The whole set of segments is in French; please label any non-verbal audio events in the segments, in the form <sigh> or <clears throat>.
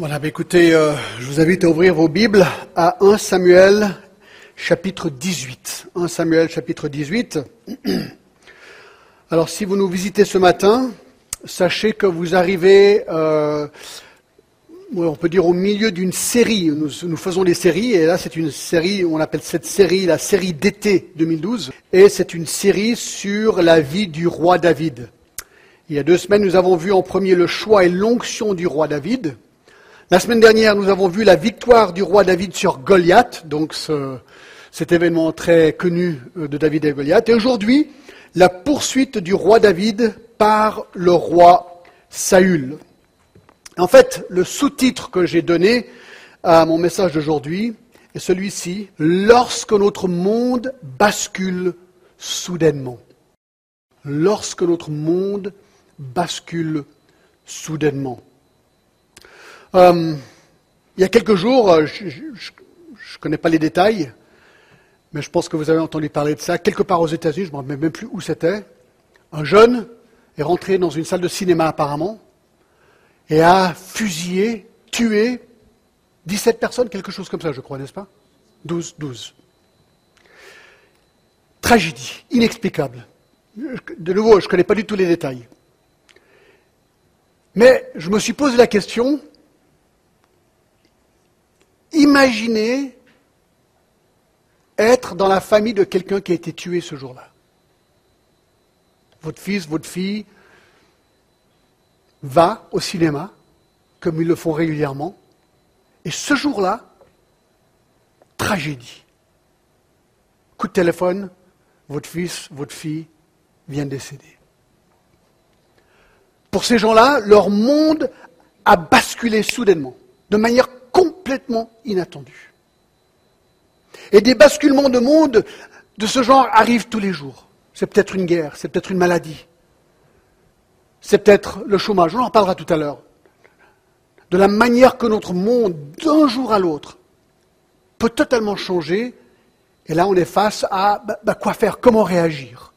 Voilà, bah écoutez, euh, je vous invite à ouvrir vos Bibles à 1 Samuel chapitre 18. 1 Samuel chapitre 18. <clears throat> Alors si vous nous visitez ce matin, sachez que vous arrivez, euh, on peut dire au milieu d'une série. Nous, nous, faisons des séries et là c'est une série, on appelle cette série la série d'été 2012 et c'est une série sur la vie du roi David. Il y a deux semaines, nous avons vu en premier le choix et l'onction du roi David. La semaine dernière, nous avons vu la victoire du roi David sur Goliath, donc ce, cet événement très connu euh, de David et Goliath. Et aujourd'hui, la poursuite du roi David par le roi Saül. En fait, le sous-titre que j'ai donné à mon message d'aujourd'hui est celui-ci, Lorsque notre monde bascule soudainement. Lorsque notre monde bascule soudainement. Euh, il y a quelques jours, euh, je ne connais pas les détails, mais je pense que vous avez entendu parler de ça, quelque part aux États-Unis, je ne me rappelle même plus où c'était, un jeune est rentré dans une salle de cinéma apparemment et a fusillé, tué 17 personnes, quelque chose comme ça, je crois, n'est-ce pas? 12, 12. Tragédie, inexplicable. De nouveau, je ne connais pas du tout les détails. Mais je me suis posé la question, Imaginez être dans la famille de quelqu'un qui a été tué ce jour-là. Votre fils, votre fille va au cinéma, comme ils le font régulièrement, et ce jour-là, tragédie. Coup de téléphone, votre fils, votre fille vient de décéder. Pour ces gens-là, leur monde a basculé soudainement, de manière complètement inattendu. Et des basculements de monde de ce genre arrivent tous les jours. C'est peut-être une guerre, c'est peut-être une maladie, c'est peut-être le chômage, on en parlera tout à l'heure. De la manière que notre monde, d'un jour à l'autre, peut totalement changer, et là on est face à bah, bah, quoi faire, comment réagir.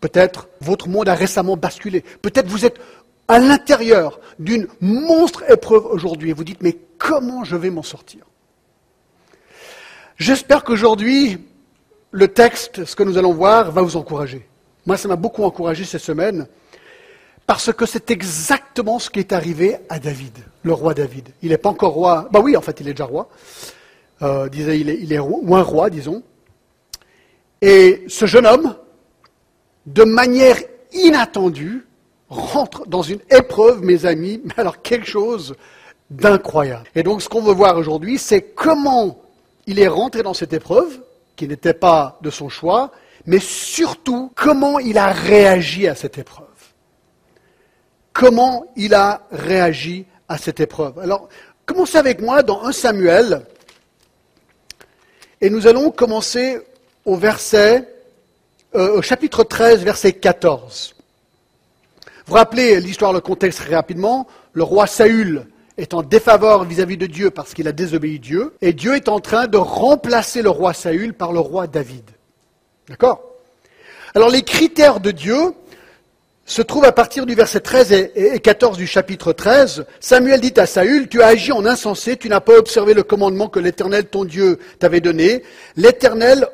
Peut-être votre monde a récemment basculé, peut-être vous êtes à l'intérieur d'une monstre épreuve aujourd'hui et vous dites mais comment je vais m'en sortir? J'espère qu'aujourd'hui, le texte, ce que nous allons voir, va vous encourager. Moi, ça m'a beaucoup encouragé cette semaine parce que c'est exactement ce qui est arrivé à David, le roi David. Il n'est pas encore roi. Bah oui, en fait, il est déjà roi. Euh, il est, un roi, disons. Et ce jeune homme, de manière inattendue, rentre dans une épreuve, mes amis, mais alors quelque chose d'incroyable. Et donc ce qu'on veut voir aujourd'hui, c'est comment il est rentré dans cette épreuve, qui n'était pas de son choix, mais surtout comment il a réagi à cette épreuve. Comment il a réagi à cette épreuve. Alors, commencez avec moi dans 1 Samuel, et nous allons commencer au verset, euh, au chapitre 13, verset 14. Vous rappelez l'histoire, le contexte très rapidement. Le roi Saül est en défaveur vis-à-vis de Dieu parce qu'il a désobéi Dieu, et Dieu est en train de remplacer le roi Saül par le roi David. D'accord? Alors les critères de Dieu se trouvent à partir du verset 13 et 14 du chapitre 13. Samuel dit à Saül, tu as agi en insensé, tu n'as pas observé le commandement que l'Éternel, ton Dieu, t'avait donné. L'Éternel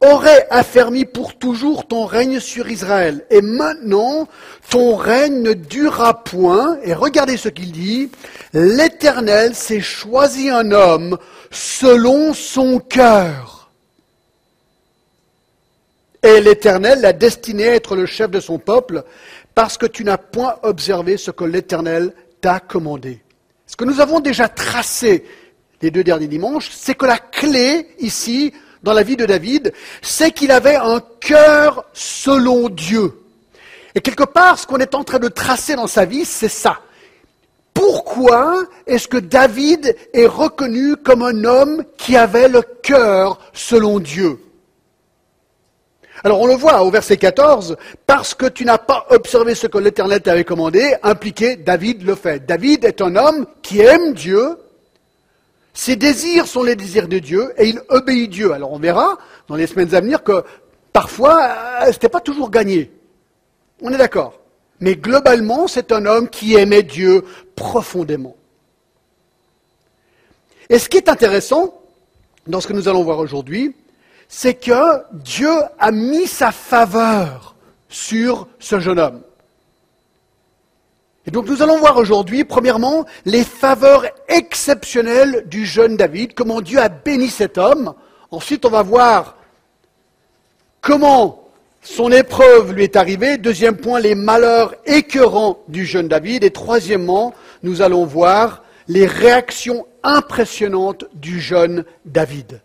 aurait affermi pour toujours ton règne sur Israël. Et maintenant, ton règne ne durera point. Et regardez ce qu'il dit. L'Éternel s'est choisi un homme selon son cœur. Et l'Éternel l'a destiné à être le chef de son peuple parce que tu n'as point observé ce que l'Éternel t'a commandé. Ce que nous avons déjà tracé les deux derniers dimanches, c'est que la clé ici dans la vie de David, c'est qu'il avait un cœur selon Dieu. Et quelque part, ce qu'on est en train de tracer dans sa vie, c'est ça. Pourquoi est-ce que David est reconnu comme un homme qui avait le cœur selon Dieu? Alors on le voit au verset 14, parce que tu n'as pas observé ce que l'Éternel t'avait commandé, impliqué, David le fait. David est un homme qui aime Dieu, ses désirs sont les désirs de Dieu et il obéit Dieu. Alors on verra dans les semaines à venir que parfois, euh, ce n'était pas toujours gagné. On est d'accord. Mais globalement, c'est un homme qui aimait Dieu profondément. Et ce qui est intéressant dans ce que nous allons voir aujourd'hui, c'est que Dieu a mis sa faveur sur ce jeune homme. Et donc nous allons voir aujourd'hui, premièrement, les faveurs exceptionnelles du jeune David, comment Dieu a béni cet homme. Ensuite, on va voir comment son épreuve lui est arrivée. Deuxième point, les malheurs écœurants du jeune David. Et troisièmement, nous allons voir les réactions impressionnantes du jeune David.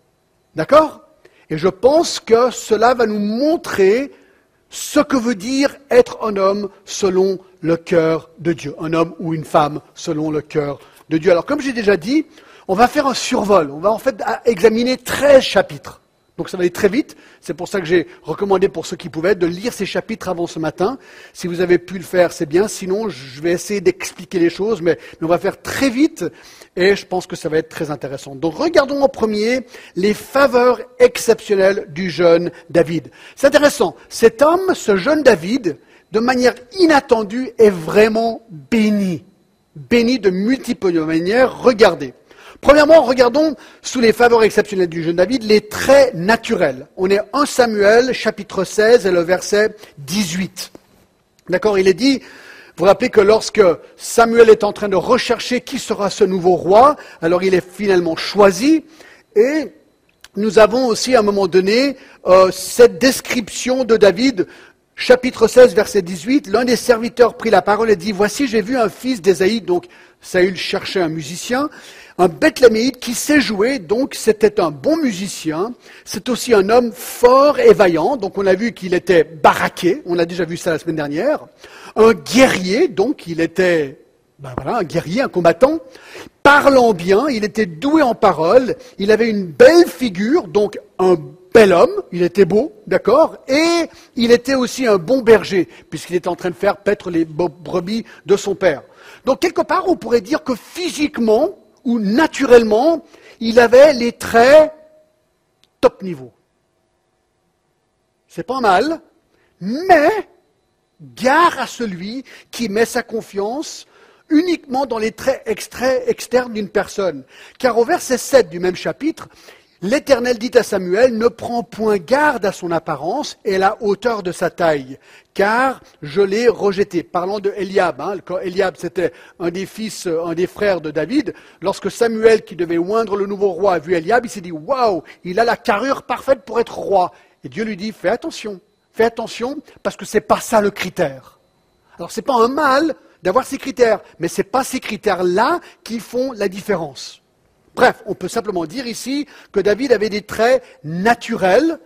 D'accord? Et je pense que cela va nous montrer ce que veut dire être un homme selon le cœur de Dieu, un homme ou une femme selon le cœur de Dieu. Alors comme j'ai déjà dit, on va faire un survol, on va en fait examiner 13 chapitres. Donc ça va aller très vite. C'est pour ça que j'ai recommandé pour ceux qui pouvaient de lire ces chapitres avant ce matin. Si vous avez pu le faire, c'est bien. Sinon, je vais essayer d'expliquer les choses, mais, on va faire très vite et je pense que ça va être très intéressant. Donc regardons en premier les faveurs exceptionnelles du jeune David. C'est intéressant. Cet homme, ce jeune David, de manière inattendue, est vraiment béni. Béni de multiples manières. Regardez. Premièrement, regardons sous les faveurs exceptionnelles du jeune David les traits naturels. On est 1 Samuel, chapitre 16 et le verset 18. D'accord Il est dit, vous vous rappelez que lorsque Samuel est en train de rechercher qui sera ce nouveau roi, alors il est finalement choisi et nous avons aussi à un moment donné euh, cette description de David chapitre 16, verset 18, l'un des serviteurs prit la parole et dit, Voici, j'ai vu un fils d'Ésaïe, donc Saül cherchait un musicien, un Bethléméite qui sait jouer, donc c'était un bon musicien. C'est aussi un homme fort et vaillant, donc on a vu qu'il était baraqué, on a déjà vu ça la semaine dernière. Un guerrier, donc il était ben voilà, un guerrier, un combattant. Parlant bien, il était doué en parole, il avait une belle figure, donc un bel homme, il était beau, d'accord, et il était aussi un bon berger, puisqu'il était en train de faire paître les brebis de son père. Donc quelque part, on pourrait dire que physiquement, où naturellement, il avait les traits top niveau. C'est pas mal, mais gare à celui qui met sa confiance uniquement dans les traits externes d'une personne. Car au verset 7 du même chapitre, L'Éternel dit à Samuel, ne prends point garde à son apparence et à la hauteur de sa taille, car je l'ai rejeté. Parlant de Eliab, hein, Eliab c'était un des fils, euh, un des frères de David, lorsque Samuel, qui devait oindre le nouveau roi, a vu Eliab, il s'est dit, waouh, il a la carrure parfaite pour être roi. Et Dieu lui dit, fais attention, fais attention, parce que ce n'est pas ça le critère. Alors ce n'est pas un mal d'avoir ces critères, mais ce n'est pas ces critères-là qui font la différence. Bref, on peut simplement dire ici que David avait des traits naturels,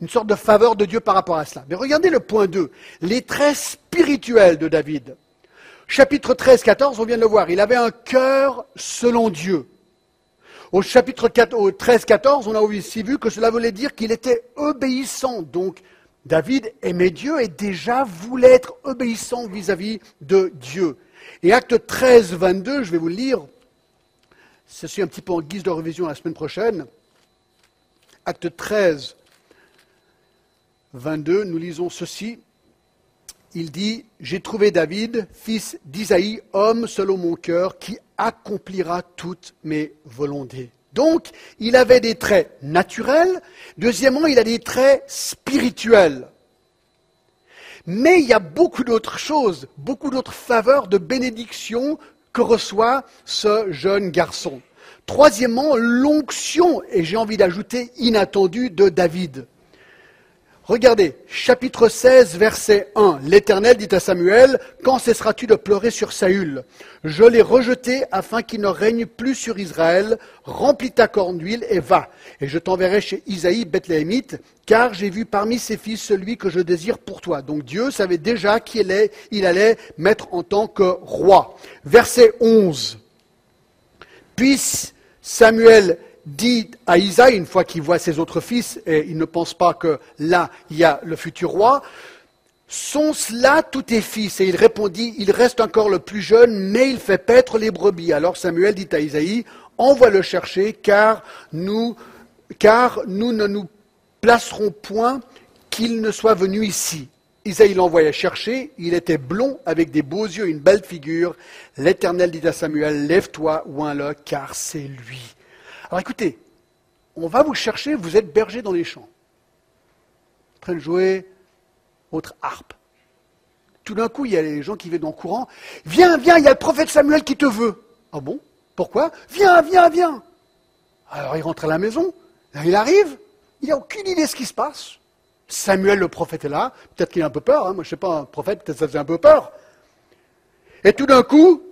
une sorte de faveur de Dieu par rapport à cela. Mais regardez le point 2, les traits spirituels de David. Chapitre 13, 14, on vient de le voir, il avait un cœur selon Dieu. Au chapitre 13, 14, on a aussi vu que cela voulait dire qu'il était obéissant. Donc, David aimait Dieu et déjà voulait être obéissant vis-à-vis de Dieu. Et acte 13, 22, je vais vous le lire, Ceci un petit peu en guise de révision la semaine prochaine. Acte 13, 22, nous lisons ceci. Il dit, J'ai trouvé David, fils d'Isaïe, homme selon mon cœur, qui accomplira toutes mes volontés. Donc, il avait des traits naturels. Deuxièmement, il a des traits spirituels. Mais il y a beaucoup d'autres choses, beaucoup d'autres faveurs de bénédiction que reçoit ce jeune garçon. Troisièmement, l'onction, et j'ai envie d'ajouter inattendue, de David. Regardez, chapitre 16, verset 1. L'Éternel dit à Samuel, Quand cesseras-tu de pleurer sur Saül? Je l'ai rejeté afin qu'il ne règne plus sur Israël. Remplis ta corne d'huile et va. Et je t'enverrai chez Isaïe, Bethléemite, car j'ai vu parmi ses fils celui que je désire pour toi. Donc Dieu savait déjà qui il allait mettre en tant que roi. Verset 11. Puis Samuel dit à Isaïe, une fois qu'il voit ses autres fils, et il ne pense pas que là, il y a le futur roi, sont-ce là tous tes fils? Et il répondit, il reste encore le plus jeune, mais il fait paître les brebis. Alors Samuel dit à Isaïe, envoie-le chercher, car nous, ne nous placerons point qu'il ne soit venu ici. Isaïe l'envoya chercher, il était blond avec des beaux yeux, une belle figure. L'Éternel dit à Samuel, lève-toi, oins-le, car c'est lui. Alors écoutez, on va vous chercher, vous êtes berger dans les champs, en train de jouer votre harpe. Tout d'un coup, il y a les gens qui viennent en courant. Viens, viens, il y a le prophète Samuel qui te veut. Ah bon? Pourquoi? Viens, viens, viens. Alors il rentre à la maison, il arrive, il n'a aucune idée de ce qui se passe. Samuel le prophète est là, peut-être qu'il a un peu peur, hein. moi je ne sais pas, un prophète, peut-être ça faisait un peu peur. Et tout d'un coup,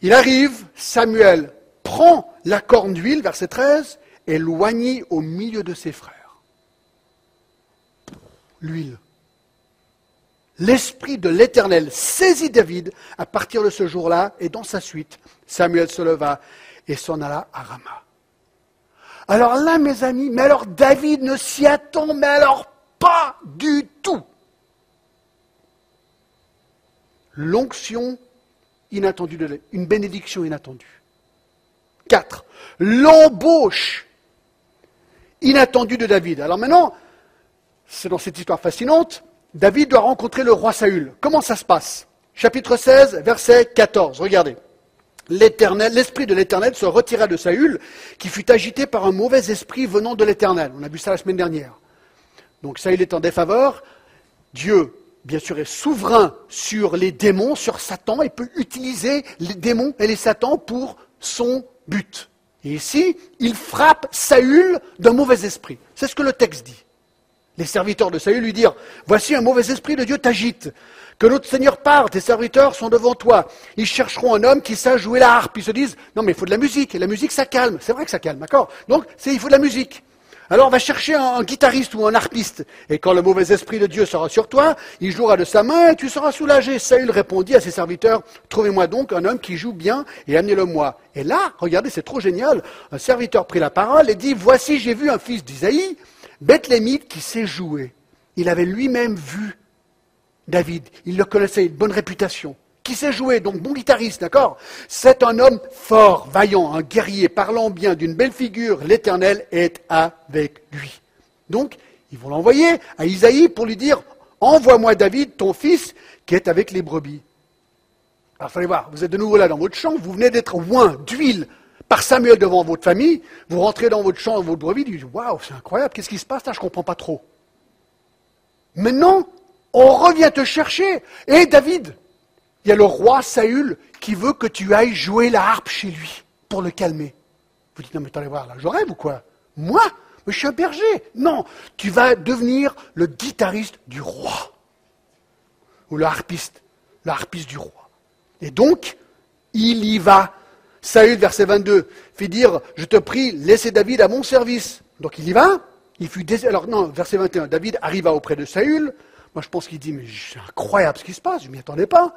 il arrive, Samuel prend la corne d'huile, verset 13, et loignit au milieu de ses frères. L'huile. L'esprit de l'Éternel saisit David à partir de ce jour-là, et dans sa suite, Samuel se leva et s'en alla à Rama. Alors là, mes amis, mais alors David ne s'y attend, mais alors pas du tout. L'onction inattendue, une bénédiction inattendue. 4. L'embauche inattendue de David. Alors maintenant, c'est dans cette histoire fascinante, David doit rencontrer le roi Saül. Comment ça se passe? Chapitre 16, verset 14. Regardez. L'esprit de l'Éternel se retira de Saül, qui fut agité par un mauvais esprit venant de l'Éternel. On a vu ça la semaine dernière. Donc Saül est en défaveur. Dieu, bien sûr, est souverain sur les démons, sur Satan, et peut utiliser les démons et les Satans pour son but. Et ici, il frappe Saül d'un mauvais esprit. C'est ce que le texte dit. Les serviteurs de Saül lui dirent, Voici un mauvais esprit de Dieu t'agite. Que notre Seigneur parte, tes serviteurs sont devant toi. Ils chercheront un homme qui sache jouer la harpe. Ils se disent, non mais il faut de la musique. Et la musique, ça calme. C'est vrai que ça calme, d'accord? Donc, il faut de la musique. Alors va chercher un, guitariste ou un harpiste. Et quand le mauvais esprit de Dieu sera sur toi, il jouera de sa main et tu seras soulagé. Saül répondit à ses serviteurs, trouvez-moi donc un homme qui joue bien et amenez-le-moi. Et là, regardez, c'est trop génial. Un serviteur prit la parole et dit, voici j'ai vu un fils d'Isaïe Bethlémite qui sait jouer. Il avait lui-même vu David. Il le connaissait, une bonne réputation. Qui sait jouer, donc bon guitariste, d'accord? C'est un homme fort, vaillant, un guerrier, parlant bien, d'une belle figure. L'Éternel est avec lui. Donc, ils vont l'envoyer à Isaïe pour lui dire Envoie-moi David, ton fils, qui est avec les brebis. Alors, fallait voir, vous êtes de nouveau là dans votre champ, vous venez d'être oint d'huile par Samuel devant votre famille, vous rentrez dans votre champ, dans votre brebis, vous dites Waouh, c'est incroyable, qu'est-ce qui se passe là? Je ne comprends pas trop. Maintenant, on revient te chercher. Et David, il y a le roi Saül qui veut que tu ailles jouer la harpe chez lui pour le calmer. Vous dites Non, mais attendez voir, là, je rêve ou quoi? Moi? Mais je suis un berger. Non, tu vas devenir le guitariste du roi. Ou le harpiste, le harpiste du roi. Et donc, il y va Saül, verset 22, fit dire, je te prie, laissez David à mon service. Donc il y va, il fut Alors non, verset 21, David arriva auprès de Saül. Moi je pense qu'il dit, mais c'est incroyable ce qui se passe, je ne m'y attendais pas.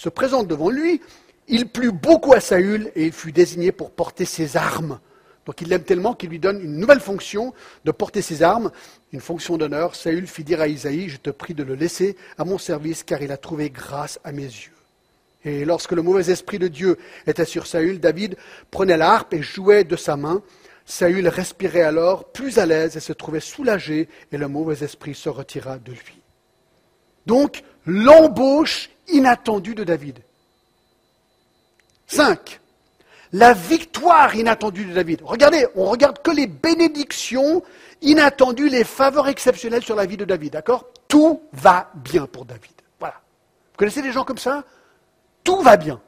Se présente devant lui, il plut beaucoup à Saül et il fut désigné pour porter ses armes. Donc il l'aime tellement qu'il lui donne une nouvelle fonction de porter ses armes, une fonction d'honneur. Saül fit dire à Isaïe, je te prie de le laisser à mon service car il a trouvé grâce à mes yeux. Et lorsque le mauvais esprit de Dieu était sur Saül, David prenait la harpe et jouait de sa main. Saül respirait alors plus à l'aise et se trouvait soulagé, et le mauvais esprit se retira de lui. Donc, l'embauche inattendue de David. 5. La victoire inattendue de David. Regardez, on regarde que les bénédictions inattendues, les faveurs exceptionnelles sur la vie de David, d'accord? Tout va bien pour David. Voilà. Vous connaissez des gens comme ça? Tout va bien.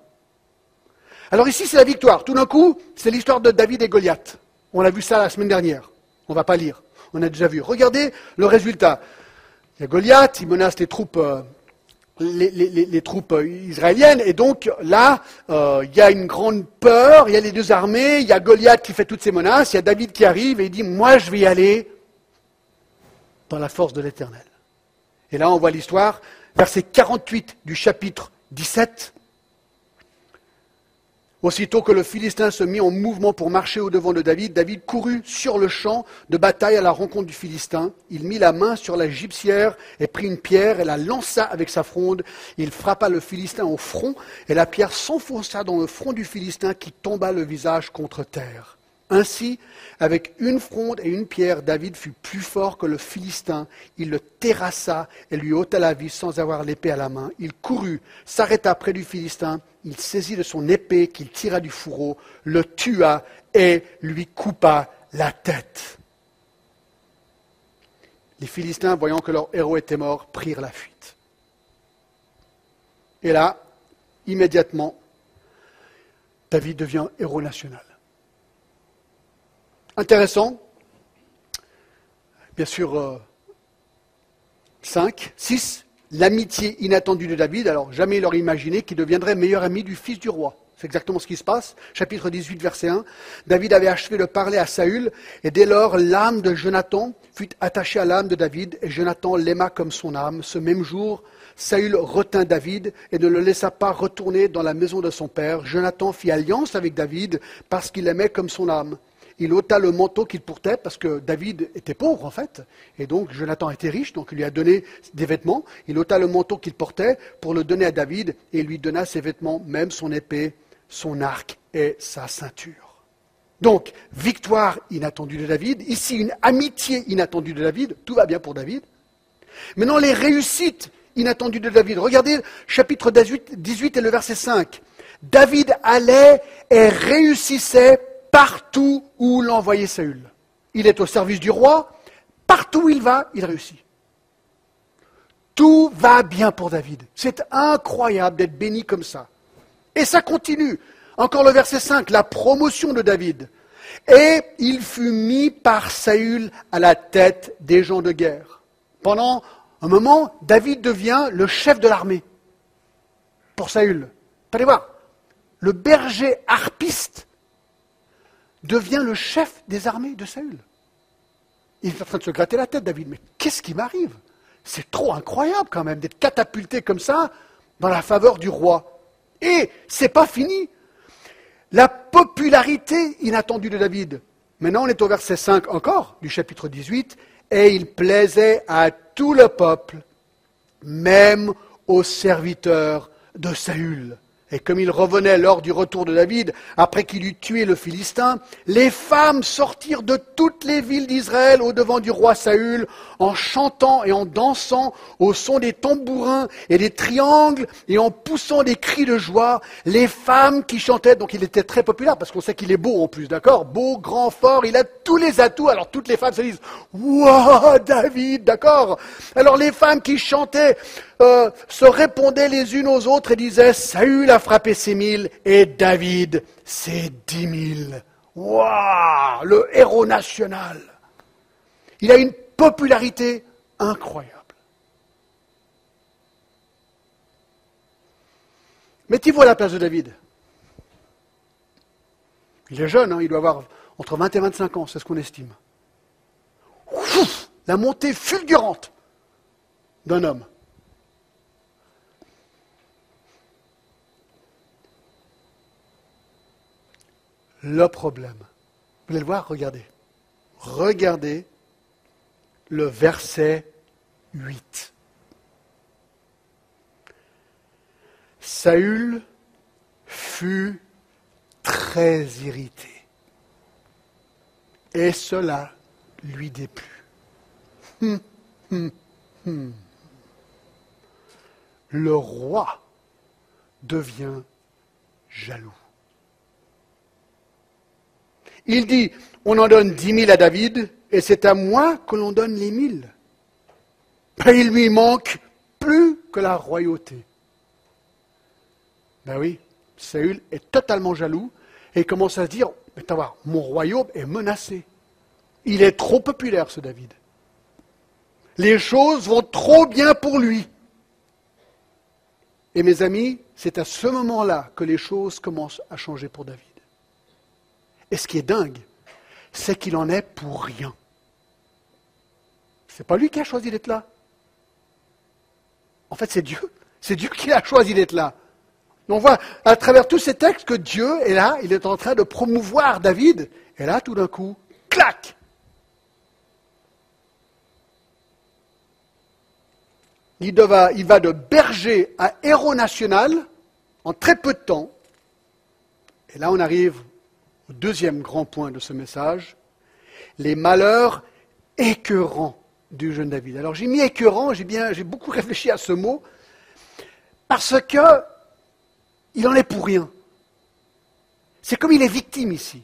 Alors ici, c'est la victoire. Tout d'un coup, c'est l'histoire de David et Goliath. On a vu ça la semaine dernière. On ne va pas lire. On a déjà vu. Regardez le résultat. Il y a Goliath, il menace les troupes, les, troupes euh, israéliennes. Et donc là, euh, il y a une grande peur. Il y a les deux armées. Il y a Goliath qui fait toutes ces menaces. Il y a David qui arrive et il dit, moi, je vais y aller dans la force de l'Éternel. Et là, on voit l'histoire, verset 48 du chapitre 17. Aussitôt que le Philistin se mit en mouvement pour marcher au-devant de David, David courut sur le champ de bataille à la rencontre du Philistin. Il mit la main sur la gypsière et prit une pierre et la lança avec sa fronde. Il frappa le Philistin au front et la pierre s'enfonça dans le front du Philistin qui tomba le visage contre terre. Ainsi, avec une fronde et une pierre, David fut plus fort que le Philistin. Il le terrassa et lui ôta la vie sans avoir l'épée à la main. Il courut, s'arrêta près du Philistin. Il saisit de son épée qu'il tira du fourreau, le tua et lui coupa la tête. Les Philistins, voyant que leur héros était mort, prirent la fuite. Et là, immédiatement, David devient héros national. Intéressant. Bien sûr, 5, euh, 6, l'amitié inattendue de David. Alors, jamais il aurait imaginé qu'il deviendrait meilleur ami du fils du roi. C'est exactement ce qui se passe. Chapitre 18, verset 1. David avait achevé de parler à Saül, et dès lors, l'âme de Jonathan fut attachée à l'âme de David, et Jonathan l'aima comme son âme. Ce même jour, Saül retint David et ne le laissa pas retourner dans la maison de son père. Jonathan fit alliance avec David parce qu'il l'aimait comme son âme. Il ôta le manteau qu'il portait parce que David était pauvre en fait, et donc Jonathan était riche, donc il lui a donné des vêtements. Il ôta le manteau qu'il portait pour le donner à David et lui donna ses vêtements, même son épée son arc et sa ceinture. Donc, victoire inattendue de David, ici une amitié inattendue de David, tout va bien pour David. Maintenant, les réussites inattendues de David. Regardez chapitre 18 et le verset 5. David allait et réussissait partout où l'envoyait Saül. Il est au service du roi, partout où il va, il réussit. Tout va bien pour David. C'est incroyable d'être béni comme ça. Et ça continue. Encore le verset 5, la promotion de David. Et il fut mis par Saül à la tête des gens de guerre. Pendant un moment, David devient le chef de l'armée pour Saül. Allez voir, le berger harpiste devient le chef des armées de Saül. Il est en train de se gratter la tête, David. Mais qu'est-ce qui m'arrive? C'est trop incroyable quand même d'être catapulté comme ça dans la faveur du roi. Et c'est pas fini. La popularité inattendue de David. Maintenant, on est au verset 5 encore du chapitre 18. Et il plaisait à tout le peuple, même aux serviteurs de Saül. Et comme il revenait lors du retour de David, après qu'il eut tué le Philistin, les femmes sortirent de toutes les villes d'Israël au devant du roi Saül, en chantant et en dansant au son des tambourins et des triangles et en poussant des cris de joie. Les femmes qui chantaient, donc il était très populaire parce qu'on sait qu'il est beau en plus, d'accord? Beau, grand, fort, il a tous les atouts. Alors toutes les femmes se disent, Waouh, David, d'accord Alors les femmes qui chantaient, euh, se répondaient les unes aux autres et disaient Saül a frappé ses mille et David ses dix mille. Waouh Le héros national. Il a une popularité incroyable. Mettez-vous à la place de David. Il est jeune, hein, il doit avoir entre 20 et 25 ans, c'est ce qu'on estime. la montée fulgurante d'un homme. Le problème. Vous voulez le voir? Regardez. Regardez le verset 8. Saül fut très irrité. Et cela lui déplut. Hum, hum, hum. Le roi devient jaloux. Il dit, on en donne dix mille à David, et c'est à moi que l'on donne les mille. Ben, il lui manque plus que la royauté. Ben oui, Saül est totalement jaloux et commence à se dire, mais voir, mon royaume est menacé. Il est trop populaire, ce David. Les choses vont trop bien pour lui. Et mes amis, c'est à ce moment-là que les choses commencent à changer pour David. Et ce qui est dingue, c'est qu'il en est pour rien. C'est pas lui qui a choisi d'être là. En fait, c'est Dieu. C'est Dieu qui a choisi d'être là. On voit à travers tous ces textes que Dieu est là, il est en train de promouvoir David. Et là, tout d'un coup, clac il va de berger à héros national en très peu de temps. Et là, on arrive au deuxième grand point de ce message, les malheurs écœurants du jeune David. Alors j'ai mis écœurant, j'ai bien, j'ai beaucoup <laughs> réfléchi à ce mot, parce que il en est pour rien. C'est comme il est victime ici.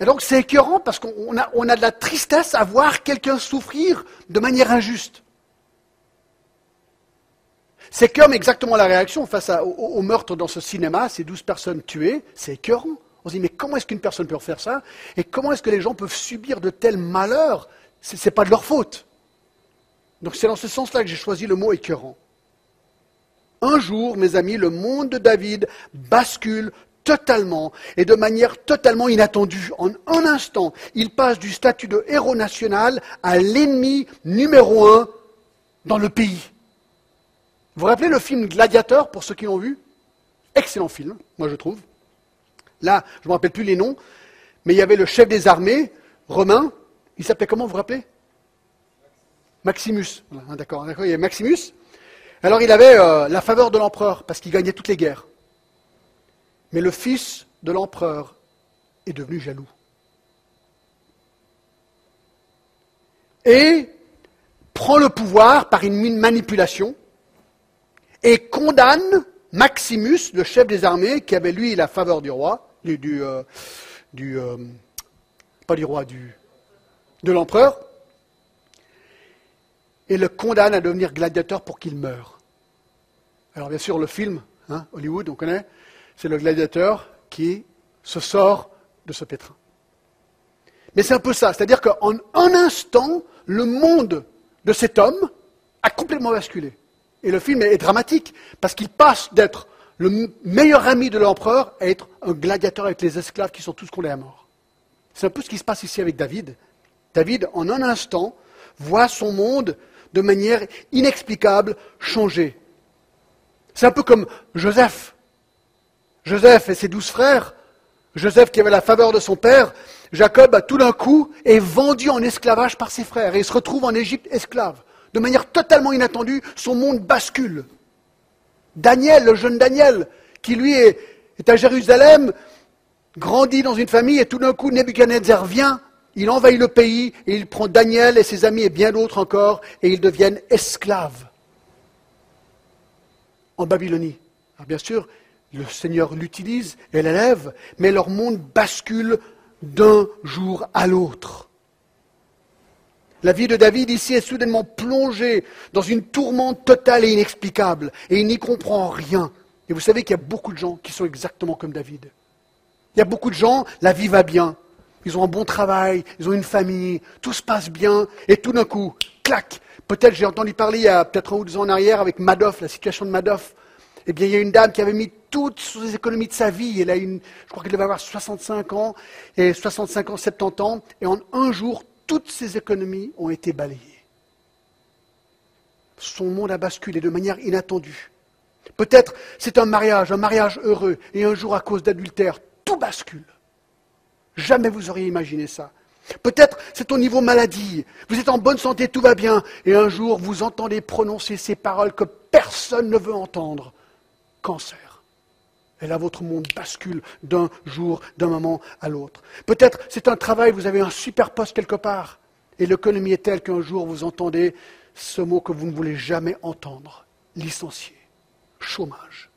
Et donc c'est écœurant parce qu'on a, on a de la tristesse à voir quelqu'un souffrir de manière injuste. C'est comme exactement la réaction face au, meurtre dans ce cinéma, ces douze personnes tuées, c'est écœurant. On se dit, mais comment est-ce qu'une personne peut faire ça Et comment est-ce que les gens peuvent subir de tels malheurs? Ce n'est pas de leur faute. Donc c'est dans ce sens-là que j'ai choisi le mot écœurant. Un jour, mes amis, le monde de David bascule totalement et de manière totalement inattendue. En un instant, il passe du statut de héros national à l'ennemi numéro un dans le pays. Vous vous rappelez le film Gladiateur, pour ceux qui l'ont vu? Excellent film, moi je trouve. Là, je ne me rappelle plus les noms, mais il y avait le chef des armées, romain, il s'appelait comment, vous vous rappelez? Maximus. Hein, d'accord, il y Maximus. Alors il avait euh, la faveur de l'empereur, parce qu'il gagnait toutes les guerres. Mais le fils de l'empereur est devenu jaloux. Et prend le pouvoir par une manipulation et condamne Maximus, le chef des armées, qui avait lui la faveur du roi, du, du, euh, euh, pas du roi, du, de l'empereur, et le condamne à devenir gladiateur pour qu'il meure. Alors bien sûr, le film, hein, Hollywood, on connaît, c'est le gladiateur qui se sort de ce pétrin. Mais c'est un peu ça, c'est-à-dire qu'en un instant, le monde de cet homme a complètement basculé. Et le film est dramatique, parce qu'il passe d'être le meilleur ami de l'empereur à être un gladiateur avec les esclaves qui sont tous condamnés à mort. C'est un peu ce qui se passe ici avec David. David, en un instant, voit son monde de manière inexplicable changer. C'est un peu comme Joseph. Joseph et ses douze frères, Joseph qui avait la faveur de son père, Jacob, tout d'un coup, est vendu en esclavage par ses frères et il se retrouve en Égypte esclave de manière totalement inattendue, son monde bascule. Daniel, le jeune Daniel, qui lui est, à Jérusalem, grandit dans une famille, et tout d'un coup, Nebuchadnezzar vient, il envahit le pays, et il prend Daniel et ses amis et bien d'autres encore, et ils deviennent esclaves en Babylonie. Alors bien sûr, le Seigneur l'utilise et l'élève, mais leur monde bascule d'un jour à l'autre. La vie de David ici est soudainement plongée dans une tourmente totale et inexplicable, et il n'y comprend rien. Et vous savez qu'il y a beaucoup de gens qui sont exactement comme David. Il y a beaucoup de gens, la vie va bien, ils ont un bon travail, ils ont une famille, tout se passe bien, et tout d'un coup, clac, peut-être j'ai entendu parler il y a peut-être un ou deux ans en arrière avec Madoff, la situation de Madoff. Eh bien, il y a une dame qui avait mis toutes ses économies de sa vie. Je crois qu'elle devait avoir 65 ans, et 65 ans, 70 ans, et en un jour, toutes ses économies ont été balayées. Son monde a basculé de manière inattendue. Peut-être c'est un mariage, un mariage heureux, et un jour à cause d'adultère, tout bascule. Jamais vous auriez imaginé ça. Peut-être c'est au niveau maladie. Vous êtes en bonne santé, tout va bien, et un jour vous entendez prononcer ces paroles que personne ne veut entendre. Cancer. Et là, votre monde bascule d'un jour, d'un moment à l'autre. Peut-être c'est un travail, vous avez un super poste quelque part, et l'économie est telle qu'un jour vous entendez ce mot que vous ne voulez jamais entendre, licencié, chômage.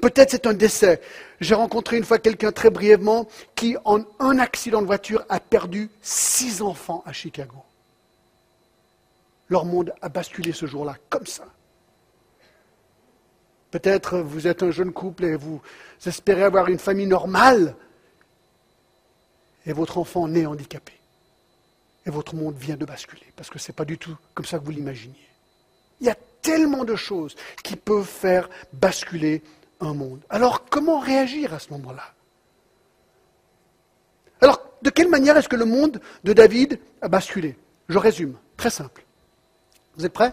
Peut-être c'est un décès. J'ai rencontré une fois quelqu'un très brièvement qui, en un accident de voiture, a perdu six enfants à Chicago. Leur monde a basculé ce jour-là, comme ça. Peut-être vous êtes un jeune couple et vous espérez avoir une famille normale et votre enfant naît handicapé. Et votre monde vient de basculer parce que ce n'est pas du tout comme ça que vous l'imaginiez. Il y a tellement de choses qui peuvent faire basculer un monde. Alors comment réagir à ce moment-là? Alors de quelle manière est-ce que le monde de David a basculé? Je résume, très simple. Vous êtes prêts?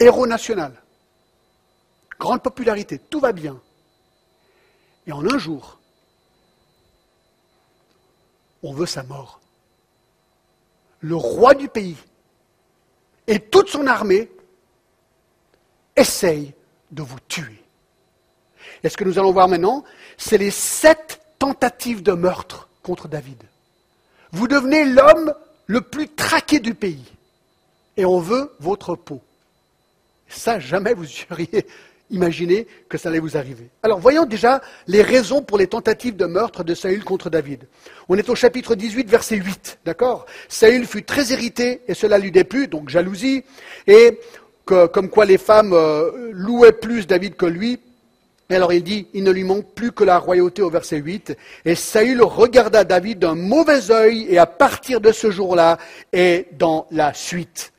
Héros national grande popularité, tout va bien. Et en un jour, on veut sa mort. Le roi du pays et toute son armée essayent de vous tuer. Et ce que nous allons voir maintenant, c'est les sept tentatives de meurtre contre David. Vous devenez l'homme le plus traqué du pays. Et on veut votre peau. Ça, jamais vous <laughs> auriez imaginé que ça allait vous arriver. Alors, voyons déjà les raisons pour les tentatives de meurtre de Saül contre David. On est au chapitre 18, verset 8, d'accord? Saül fut très irrité et cela lui déplut, donc jalousie, et comme quoi les femmes euh, louaient plus David que lui. Et alors il dit, il ne lui manque plus que la royauté au verset 8. Et Saül regarda David d'un mauvais œil et à partir de ce jour-là est dans la suite.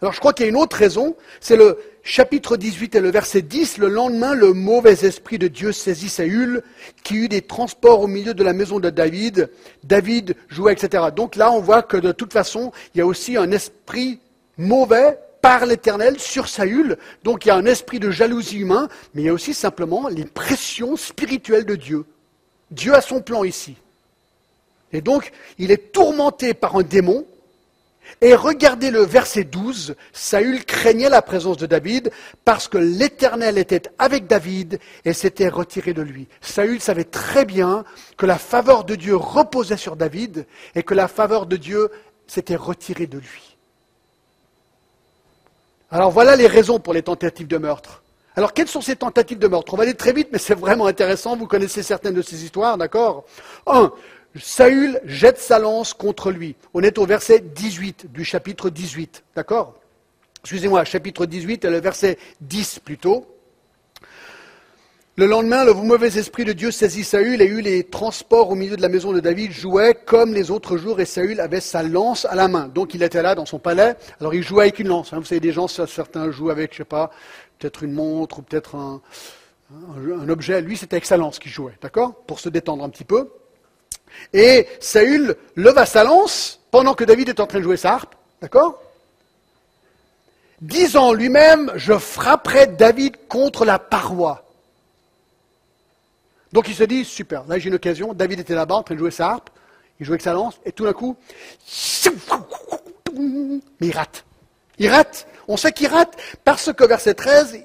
Alors je crois qu'il y a une autre raison, c'est le chapitre 18 et le verset 10. Le lendemain, le mauvais esprit de Dieu saisit Saül, qui eut des transports au milieu de la maison de David. David jouait, etc. Donc là, on voit que de toute façon, il y a aussi un esprit mauvais par l'Éternel sur Saül. Donc il y a un esprit de jalousie humain, mais il y a aussi simplement les pressions spirituelles de Dieu. Dieu a son plan ici. Et donc, il est tourmenté par un démon. Et regardez le verset 12, Saül craignait la présence de David parce que l'Éternel était avec David et s'était retiré de lui. Saül savait très bien que la faveur de Dieu reposait sur David et que la faveur de Dieu s'était retirée de lui. Alors voilà les raisons pour les tentatives de meurtre. Alors quelles sont ces tentatives de meurtre? On va aller très vite, mais c'est vraiment intéressant. Vous connaissez certaines de ces histoires, d'accord? Un, Saül jette sa lance contre lui. On est au verset 18 du chapitre 18, d'accord? Excusez-moi, chapitre 18 et le verset 10 plutôt. Le lendemain, le mauvais esprit de Dieu saisit Saül et eut les transports au milieu de la maison de David, jouait comme les autres jours et Saül avait sa lance à la main. Donc il était là dans son palais, alors il jouait avec une lance. Hein. Vous savez, des gens, certains jouent avec, je sais pas, peut-être une montre ou peut-être un, un, objet. Lui, c'était avec sa lance qu'il jouait, d'accord? Pour se détendre un petit peu. Et Saül leva sa lance pendant que David est en train de jouer sa harpe, d'accord? Disant lui-même, je frapperai David contre la paroi. Donc il se dit, super, là j'ai une occasion, David était là-bas en train de jouer sa harpe, il jouait avec sa lance, et tout d'un coup, mais il rate. Il rate. On sait qu'il rate parce que verset 13,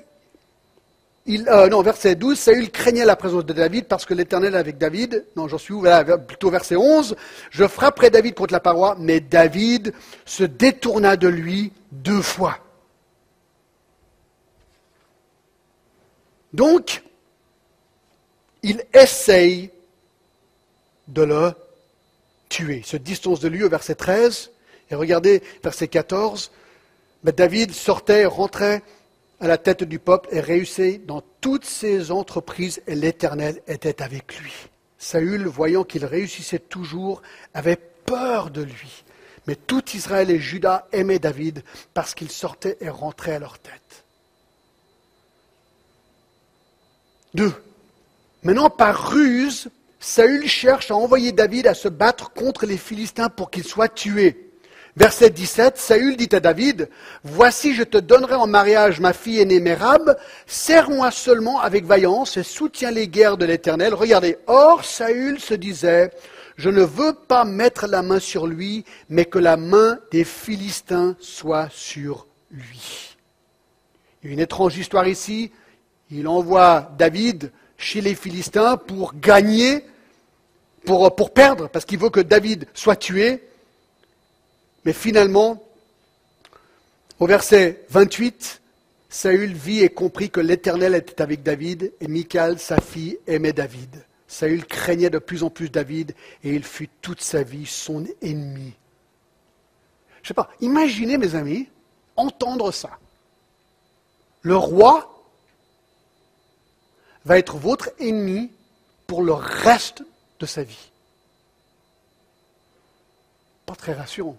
euh, non, verset 12, Saül craignait la présence de David parce que l'Éternel avec David. Non, j'en suis où? Plutôt verset 11. Je frapperai David contre la paroi, mais David se détourna de lui deux fois. Donc, il essaye de le tuer. Se distance de lui au verset 13. Et regardez, verset 14. Mais David sortait, rentrait à la tête du peuple et réussissait dans toutes ses entreprises et l'Éternel était avec lui. Saül, voyant qu'il réussissait toujours, avait peur de lui. Mais tout Israël et Juda aimaient David parce qu'il sortait et rentrait à leur tête. Deux, Maintenant, par ruse, Saül cherche à envoyer David à se battre contre les Philistins pour qu'il soit tué. Verset 17, Saül dit à David, Voici, je te donnerai en mariage ma fille aînée Mérab, serre-moi seulement avec vaillance et soutiens les guerres de l'Éternel. Regardez, or Saül se disait, Je ne veux pas mettre la main sur lui, mais que la main des Philistins soit sur lui. Une étrange histoire ici. Il envoie David chez les Philistins pour gagner, pour, pour perdre, parce qu'il veut que David soit tué. Mais finalement, au verset 28, Saül vit et comprit que l'Éternel était avec David, et Michal, sa fille, aimait David. Saül craignait de plus en plus David, et il fut toute sa vie son ennemi. Je sais pas, imaginez mes amis, entendre ça. Le roi va être votre ennemi pour le reste de sa vie. Pas très rassurant.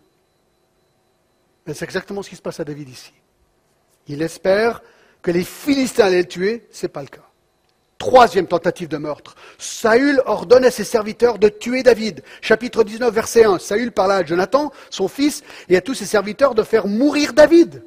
Mais c'est exactement ce qui se passe à David ici. Il espère que les Philistins allaient le tuer, ce n'est pas le cas. Troisième tentative de meurtre. Saül ordonne à ses serviteurs de tuer David. Chapitre 19, verset 1. Saül parla à Jonathan, son fils, et à tous ses serviteurs de faire mourir David.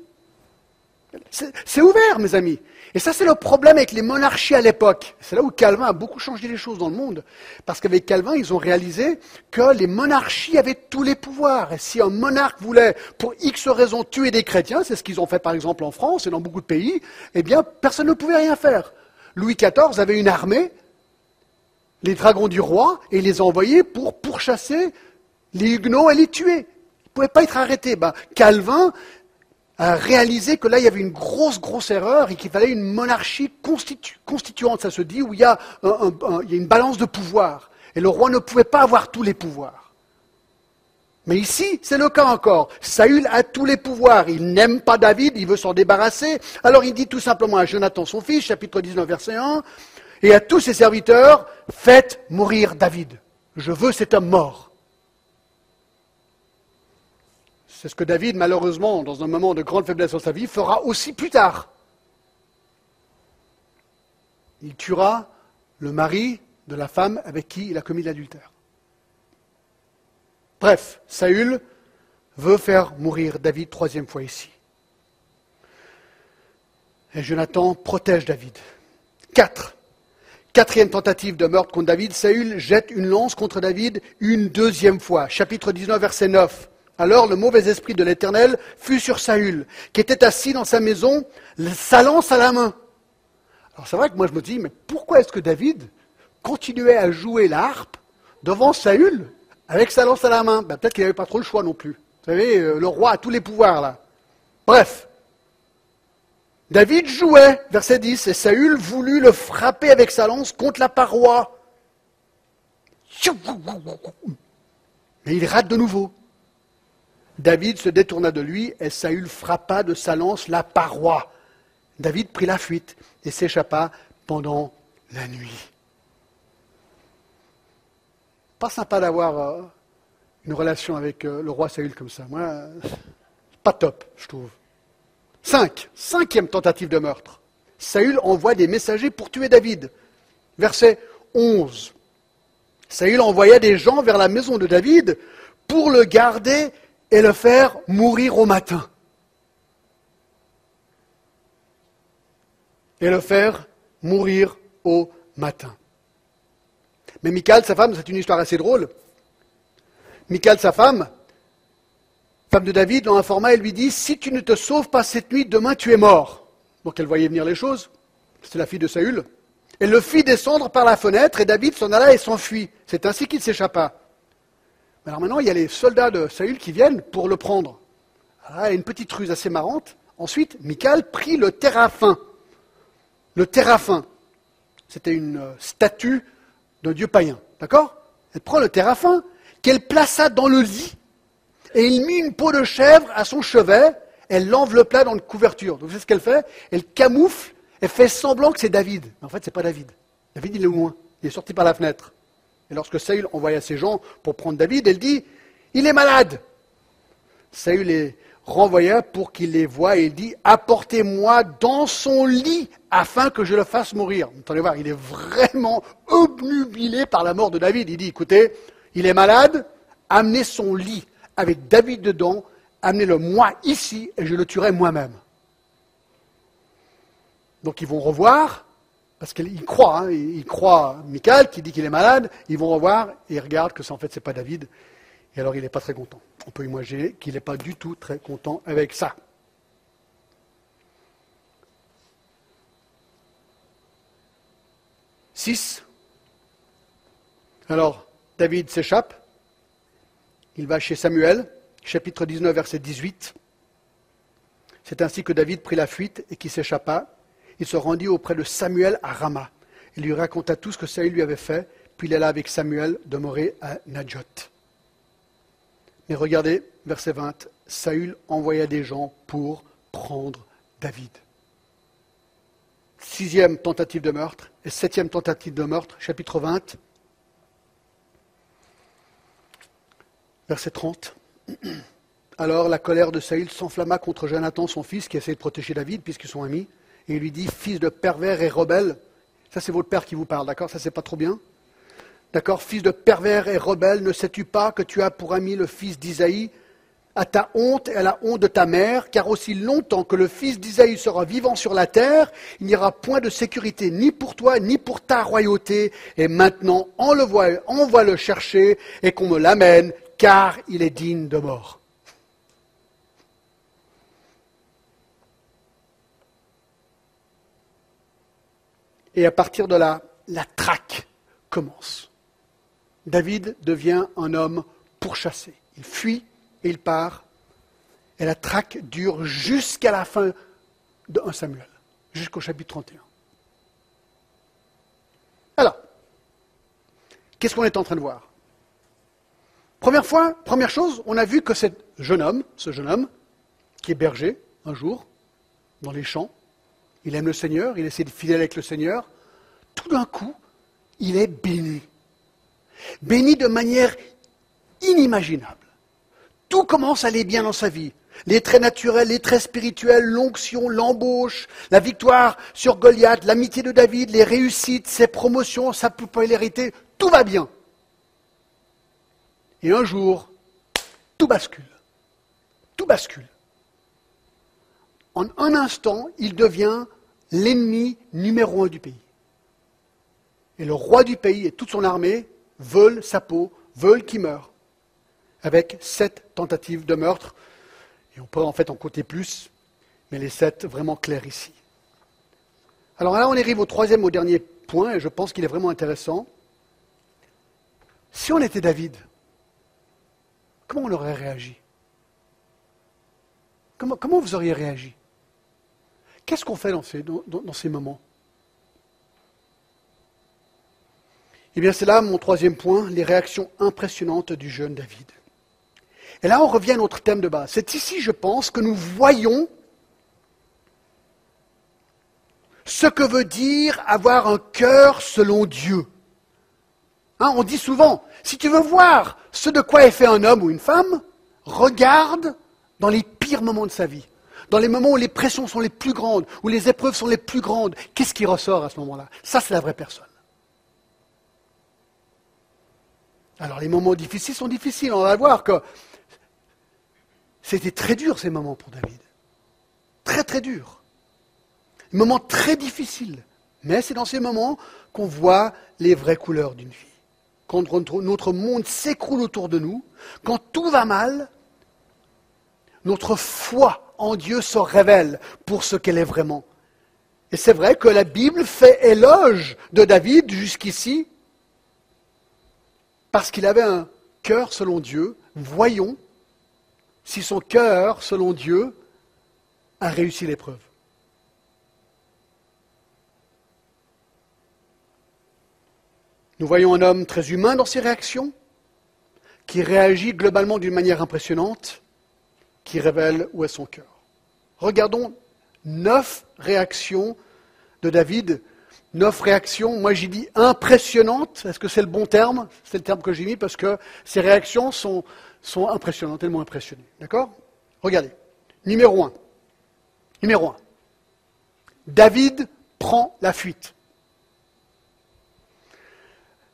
C'est ouvert, mes amis. Et ça, c'est le problème avec les monarchies à l'époque. C'est là où Calvin a beaucoup changé les choses dans le monde. Parce qu'avec Calvin, ils ont réalisé que les monarchies avaient tous les pouvoirs. Et si un monarque voulait, pour X raisons, tuer des chrétiens, c'est ce qu'ils ont fait par exemple en France et dans beaucoup de pays, eh bien, personne ne pouvait rien faire. Louis XIV avait une armée, les dragons du roi, et les a envoyés pour pourchasser les Huguenots et les tuer. Ils ne pouvaient pas être arrêtés. Ben, Calvin a réalisé que là, il y avait une grosse, grosse erreur et qu'il fallait une monarchie constituante, ça se dit, où il y, a il y a une balance de pouvoir. Et le roi ne pouvait pas avoir tous les pouvoirs. Mais ici, c'est le cas encore. Saül a tous les pouvoirs. Il n'aime pas David, il veut s'en débarrasser. Alors il dit tout simplement à Jonathan, son fils, chapitre 19, verset 1, et à tous ses serviteurs, faites mourir David. Je veux cet homme mort. C'est ce que David, malheureusement, dans un moment de grande faiblesse dans sa vie, fera aussi plus tard. Il tuera le mari de la femme avec qui il a commis l'adultère. Bref, Saül veut faire mourir David troisième fois ici. Et Jonathan protège David. Quatre. Quatrième tentative de meurtre contre David, Saül jette une lance contre David une deuxième fois. Chapitre 19, verset 9. Alors le mauvais esprit de l'Éternel fut sur Saül, qui était assis dans sa maison, sa lance à la main. Alors c'est vrai que moi je me dis, mais pourquoi est-ce que David continuait à jouer l'harpe devant Saül avec sa lance à la main? Ben, peut-être qu'il n'avait pas trop le choix non plus. Vous savez, euh, le roi a tous les pouvoirs là. Bref. David jouait, verset 10, et Saül voulut le frapper avec sa lance contre la paroi. Mais il rate de nouveau. David se détourna de lui et Saül frappa de sa lance la paroi. David prit la fuite et s'échappa pendant la nuit. Pas sympa d'avoir euh, une relation avec euh, le roi Saül comme ça. Moi, pas top, je trouve. Cinq, cinquième tentative de meurtre. Saül envoie des messagers pour tuer David. Verset 11. Saül envoya des gens vers la maison de David pour le garder et le faire mourir au matin. Et le faire mourir au matin. Mais Michal, sa femme, c'est une histoire assez drôle. Michal, sa femme, femme de David, l'en informa et lui dit Si tu ne te sauves pas cette nuit, demain tu es mort. Donc elle voyait venir les choses. C'était la fille de Saül. Elle le fit descendre par la fenêtre et David s'en alla et s'enfuit. C'est ainsi qu'il s'échappa. Alors maintenant, il y a les soldats de Saül qui viennent pour le prendre. Alors, a une petite ruse assez marrante. Ensuite, Michal prit le terrafin. Le terrafin, c'était une euh, statue d'un dieu païen. D'accord? Elle prend le terrafin qu'elle plaça dans le lit et il mit une peau de chèvre à son chevet. Elle l'enveloppa dans une couverture. Donc, savez ce qu'elle fait Elle camoufle, elle fait semblant que c'est David. Mais en fait, ce n'est pas David. David, il est loin. Il est sorti par la fenêtre. Et lorsque Saül envoya ses gens pour prendre David, elle dit Il est malade. Saül est renvoya pour qu'il les voie et il dit Apportez-moi dans son lit afin que je le fasse mourir. Vous entendez voir, il est vraiment obnubilé par la mort de David. Il dit Écoutez, il est malade, amenez son lit avec David dedans, amenez-le moi ici et je le tuerai moi-même. Donc ils vont revoir, parce qu'il croit, hein, il croit Michael qui dit qu'il est malade, ils vont revoir et ils regardent que en fait c'est pas David. Et alors il n'est pas très content. On peut imaginer qu'il n'est pas du tout très content avec ça. Six. Alors, David s'échappe. Il va chez Samuel, chapitre 19, verset 18. C'est ainsi que David prit la fuite et qui s'échappa. Il se rendit auprès de Samuel à Rama. Il lui raconta tout ce que Saül lui avait fait, puis il alla avec Samuel demeurer à Najot. Mais regardez, verset 20, Saül envoya des gens pour prendre David. Sixième tentative de meurtre et septième tentative de meurtre, chapitre 20, verset 30. <clears throat> Alors la colère de Saül s'enflamma contre Jonathan, son fils, qui essayait de protéger David, puisqu'ils sont amis, et il lui dit Fils de pervers et rebelle, ça c'est votre père qui vous parle, d'accord Ça c'est pas trop bien D'accord Fils de pervers et rebelle, ne sais-tu pas que tu as pour ami le fils d'Isaïe? À ta honte et à la honte de ta mère, car aussi longtemps que le fils d'Isaïe sera vivant sur la terre, il n'y aura point de sécurité ni pour toi ni pour ta royauté. Et maintenant, envoie-le chercher et qu'on me l'amène, car il est digne de mort. Et à partir de là, la traque commence. David devient un homme pourchassé. Il fuit et il part. Et la traque dure jusqu'à la fin de 1 Samuel, jusqu'au chapitre 31. Alors, qu'est-ce qu'on est en train de voir? Première fois, première chose, on a vu que ce jeune homme, ce jeune homme, qui est berger un jour, dans les champs, il aime le Seigneur, il essaie de fidèle avec le Seigneur, tout d'un coup, il est béni. Béni de manière inimaginable. Tout commence à aller bien dans sa vie. Les traits naturels, les traits spirituels, l'onction, l'embauche, la victoire sur Goliath, l'amitié de David, les réussites, ses promotions, sa popularité, tout va bien. Et un jour, tout bascule. Tout bascule. En un instant, il devient l'ennemi numéro un du pays. Et le roi du pays et toute son armée veulent sa peau, veulent qu'il meure, avec sept tentatives de meurtre. Et on peut en fait en compter plus, mais les sept vraiment clairs ici. Alors là, on arrive au troisième, au dernier point, et je pense qu'il est vraiment intéressant. Si on était David, comment on aurait réagi? Comment, comment, vous auriez réagi? Qu'est-ce qu'on fait dans ces, moments? Eh bien, c'est là mon troisième point, les réactions impressionnantes du jeune David. Et là, on revient à notre thème de base. C'est ici, je pense, que nous voyons ce que veut dire avoir un cœur selon Dieu. Hein, on dit souvent, si tu veux voir ce de quoi est fait un homme ou une femme, regarde dans les pires moments de sa vie, dans les moments où les pressions sont les plus grandes, où les épreuves sont les plus grandes. Qu'est-ce qui ressort à ce moment-là? Ça, c'est la vraie personne. Alors les moments difficiles sont difficiles, on va voir que c'était très dur ces moments pour David. Très très dur. Un moment très difficile. Mais c'est dans ces moments qu'on voit les vraies couleurs d'une vie. Quand notre monde s'écroule autour de nous, quand tout va mal, notre foi en Dieu se révèle pour ce qu'elle est vraiment. Et c'est vrai que la Bible fait éloge de David jusqu'ici, parce qu'il avait un cœur selon Dieu, voyons si son cœur selon Dieu a réussi l'épreuve. Nous voyons un homme très humain dans ses réactions, qui réagit globalement d'une manière impressionnante, qui révèle où est son cœur. Regardons neuf réactions de David neuf réactions. Moi, j'ai dit impressionnantes. Est-ce que c'est le bon terme? C'est le terme que j'ai mis parce que ces réactions sont, sont impressionnantes, tellement impressionnées. D'accord? Regardez. Numéro un. Numéro un. David prend la fuite.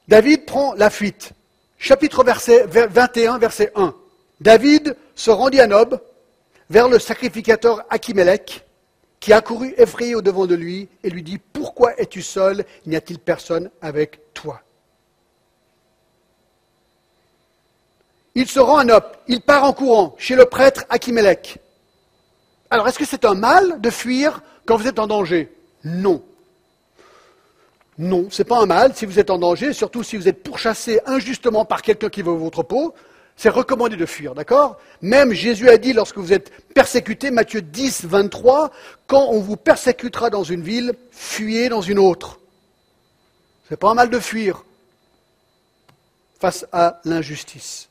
David prend la fuite. Chapitre verset 21, verset 1. David se rendit à Nob, vers le sacrificateur Achimélec, qui accourut effrayé au devant de lui et lui dit Pourquoi es-tu seul? N'y a-t-il personne avec toi? Il se rend à Nop, il part en courant chez le prêtre Achimélec. Alors, est-ce que c'est un mal de fuir quand vous êtes en danger? Non. Non, ce n'est pas un mal si vous êtes en danger, surtout si vous êtes pourchassé injustement par quelqu'un qui veut votre peau. C'est recommandé de fuir, d'accord? Même Jésus a dit lorsque vous êtes persécuté, Matthieu 10, 23, quand on vous persécutera dans une ville, fuyez dans une autre. C'est pas mal de fuir face à l'injustice.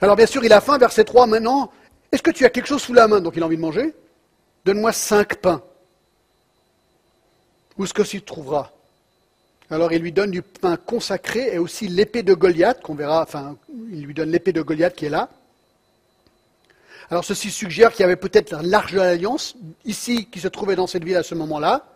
Alors bien sûr, il a faim, verset 3 maintenant. Est-ce que tu as quelque chose sous la main? Donc il a envie de manger. Donne-moi cinq pains. Où est-ce que tu trouveras alors il lui donne du pain consacré et aussi l'épée de Goliath, qu'on verra, enfin, il lui donne l'épée de Goliath qui est là. Alors ceci suggère qu'il y avait peut-être la large alliance ici qui se trouvait dans cette ville à ce moment-là.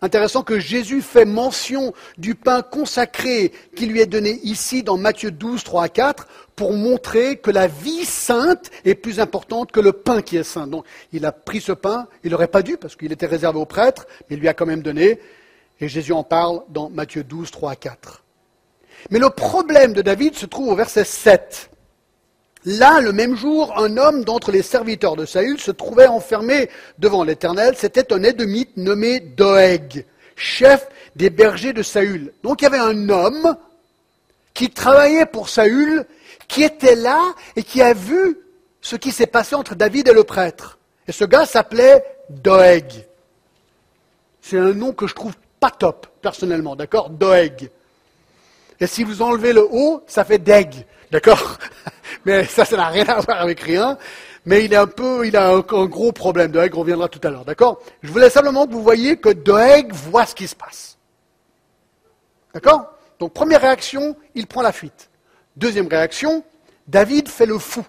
Intéressant que Jésus fait mention du pain consacré qui lui est donné ici dans Matthieu 12, 3 à 4 pour montrer que la vie sainte est plus importante que le pain qui est saint. Donc il a pris ce pain, il n'aurait pas dû parce qu'il était réservé aux prêtres, mais il lui a quand même donné et Jésus en parle dans Matthieu 12, 3 à 4. Mais le problème de David se trouve au verset 7. Là, le même jour, un homme d'entre les serviteurs de Saül se trouvait enfermé devant l'Éternel. C'était un Édomite nommé Doeg, chef des bergers de Saül. Donc il y avait un homme qui travaillait pour Saül, qui était là et qui a vu ce qui s'est passé entre David et le prêtre. Et ce gars s'appelait Doeg. C'est un nom que je trouve pas top, personnellement, d'accord? Doeg. Et si vous enlevez le O, ça fait Deg, d'accord? <laughs> Mais ça, ça n'a rien à voir avec rien. Mais il, est un peu, il a un, gros problème. Doeg reviendra tout à l'heure, d'accord? Je voulais simplement que vous voyez que Doeg voit ce qui se passe. D'accord? Donc première réaction, il prend la fuite. Deuxième réaction, David fait le fou.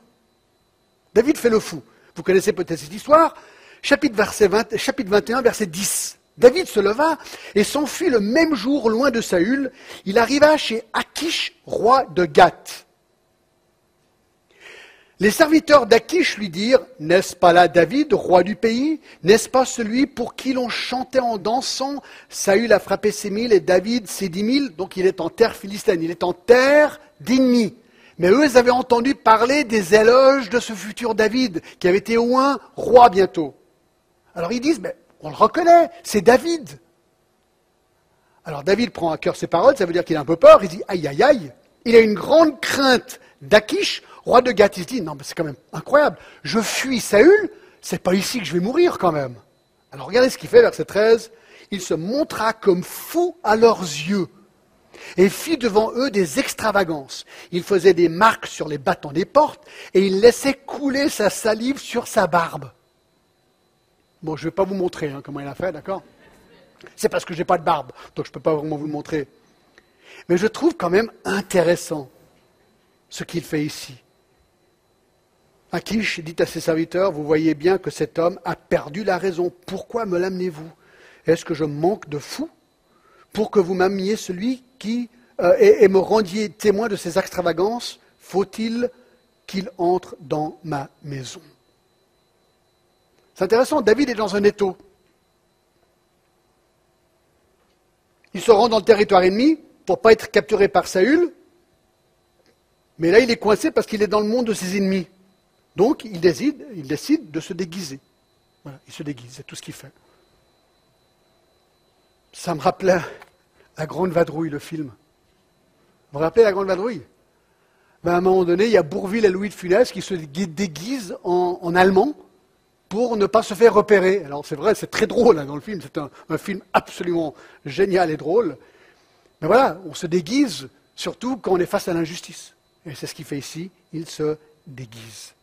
David fait le fou. Vous connaissez peut-être cette histoire. Chapitre, chapitre 21, verset 10. David se leva et s'enfuit le même jour loin de Saül. Il arriva chez Akish, roi de Gath. Les serviteurs d'Akish lui dirent, N'est-ce pas là David, roi du pays? N'est-ce pas celui pour qui l'on chantait en dansant Saül a frappé ses mille et David ses dix mille, donc il est en terre philistine, il est en terre d'ennemis. Mais eux avaient entendu parler des éloges de ce futur David, qui avait été au moins roi bientôt. Alors ils disent, mais on le reconnaît, c'est David. Alors David prend à cœur ses paroles, ça veut dire qu'il a un peu peur, il dit aïe aïe aïe. Il a une grande crainte d'Akish, roi de Gath. Il se dit non mais c'est quand même incroyable, je fuis Saül, c'est pas ici que je vais mourir quand même. Alors regardez ce qu'il fait, verset 13. Il se montra comme fou à leurs yeux et fit devant eux des extravagances. Il faisait des marques sur les battants des portes et il laissait couler sa salive sur sa barbe. Bon, je ne vais pas vous montrer hein, comment il a fait, d'accord? C'est parce que je n'ai pas de barbe, donc je ne peux pas vraiment vous le montrer. Mais je trouve quand même intéressant ce qu'il fait ici. Akish dit à ses serviteurs, vous voyez bien que cet homme a perdu la raison. Pourquoi me l'amenez-vous? Est-ce que je manque de fou pour que vous m'ameniez celui qui euh, et, et, me rendiez témoin de ses extravagances? Faut-il qu'il entre dans ma maison? C'est intéressant, David est dans un étau. Il se rend dans le territoire ennemi pour ne pas être capturé par Saül, mais là il est coincé parce qu'il est dans le monde de ses ennemis. Donc il décide, il décide de se déguiser. Voilà, il se déguise, c'est tout ce qu'il fait. Ça me rappelait la Grande Vadrouille, le film. Vous vous rappelez la Grande Vadrouille? Ben, À un moment donné, il y a Bourville et Louis de Funès qui se déguisent en allemand pour ne pas se faire repérer. Alors c'est vrai, c'est très drôle hein, dans le film, c'est un, film absolument génial et drôle. Mais voilà, on se déguise surtout quand on est face à l'injustice. Et c'est ce qu'il fait ici, il se déguise.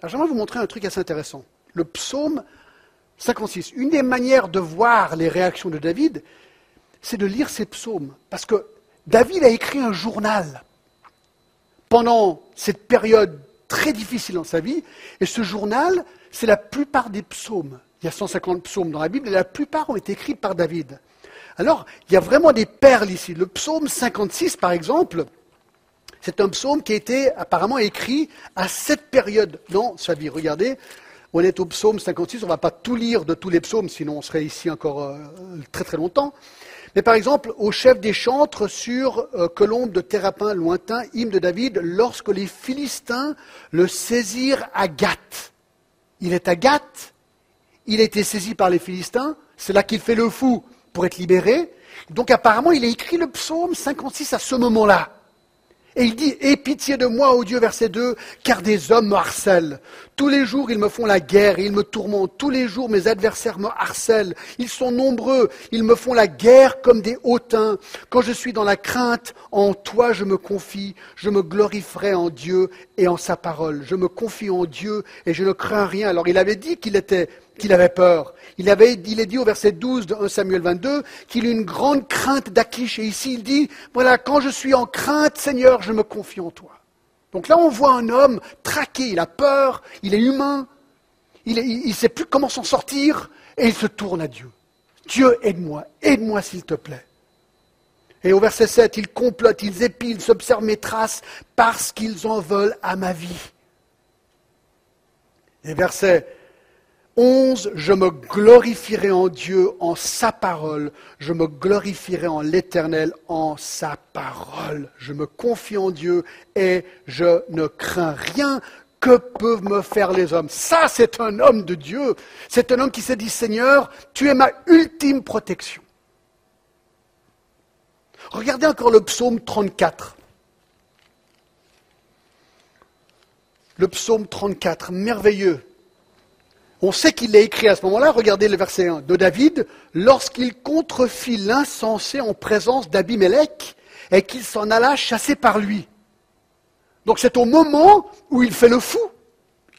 Alors j'aimerais vous montrer un truc assez intéressant. Le psaume 56. Une des manières de voir les réactions de David, c'est de lire ses psaumes. Parce que David a écrit un journal pendant cette période très difficile dans sa vie. Et ce journal, c'est la plupart des psaumes. Il y a 150 psaumes dans la Bible et la plupart ont été écrits par David. Alors, il y a vraiment des perles ici. Le psaume 56, par exemple, c'est un psaume qui a été apparemment écrit à cette période dans sa vie. Regardez, on est au psaume 56, on ne va pas tout lire de tous les psaumes, sinon on serait ici encore euh, très très longtemps. Mais par exemple, au chef des chantres sur euh, colombe de Thérapin lointain, hymne de David, lorsque les Philistins le saisirent à Gath. Il est à Gath, il a été saisi par les Philistins, c'est là qu'il fait le fou pour être libéré. Donc apparemment, il a écrit le psaume 56 à ce moment-là. Et il dit, Aie pitié de moi, ô Dieu, verset 2, car des hommes me harcèlent. Tous les jours, ils me font la guerre et ils me tourmentent. Tous les jours, mes adversaires me harcèlent. Ils sont nombreux. Ils me font la guerre comme des hautains. Quand je suis dans la crainte, en toi je me confie. Je me glorifierai en Dieu et en sa parole. Je me confie en Dieu et je ne crains rien. Alors il avait dit qu'il était qu'il avait peur. Il, avait, est dit au verset 12 de 1 Samuel 22 qu'il eut une grande crainte d'Akish. Et ici, il dit, voilà, quand je suis en crainte, Seigneur, je me confie en toi. Donc là, on voit un homme traqué, il a peur, il est humain, il ne sait plus comment s'en sortir, et il se tourne à Dieu. Dieu, aide-moi, aide-moi s'il te plaît. Et au verset 7, ils complotent, ils épient, ils s'observent mes traces parce qu'ils en veulent à ma vie. Et verset 11, je me glorifierai en Dieu, en sa parole. Je me glorifierai en l'Éternel, en sa parole. Je me confie en Dieu et je ne crains rien que peuvent me faire les hommes? Ça, c'est un homme de Dieu. C'est un homme qui s'est dit, Seigneur, tu es ma ultime protection. Regardez encore le psaume 34. Le psaume 34, merveilleux. On sait qu'il l'a écrit à ce moment-là, regardez le verset 1 de David, lorsqu'il contrefit l'insensé en présence d'Abimelech et qu'il s'en alla chasser par lui. Donc c'est au moment où il fait le fou.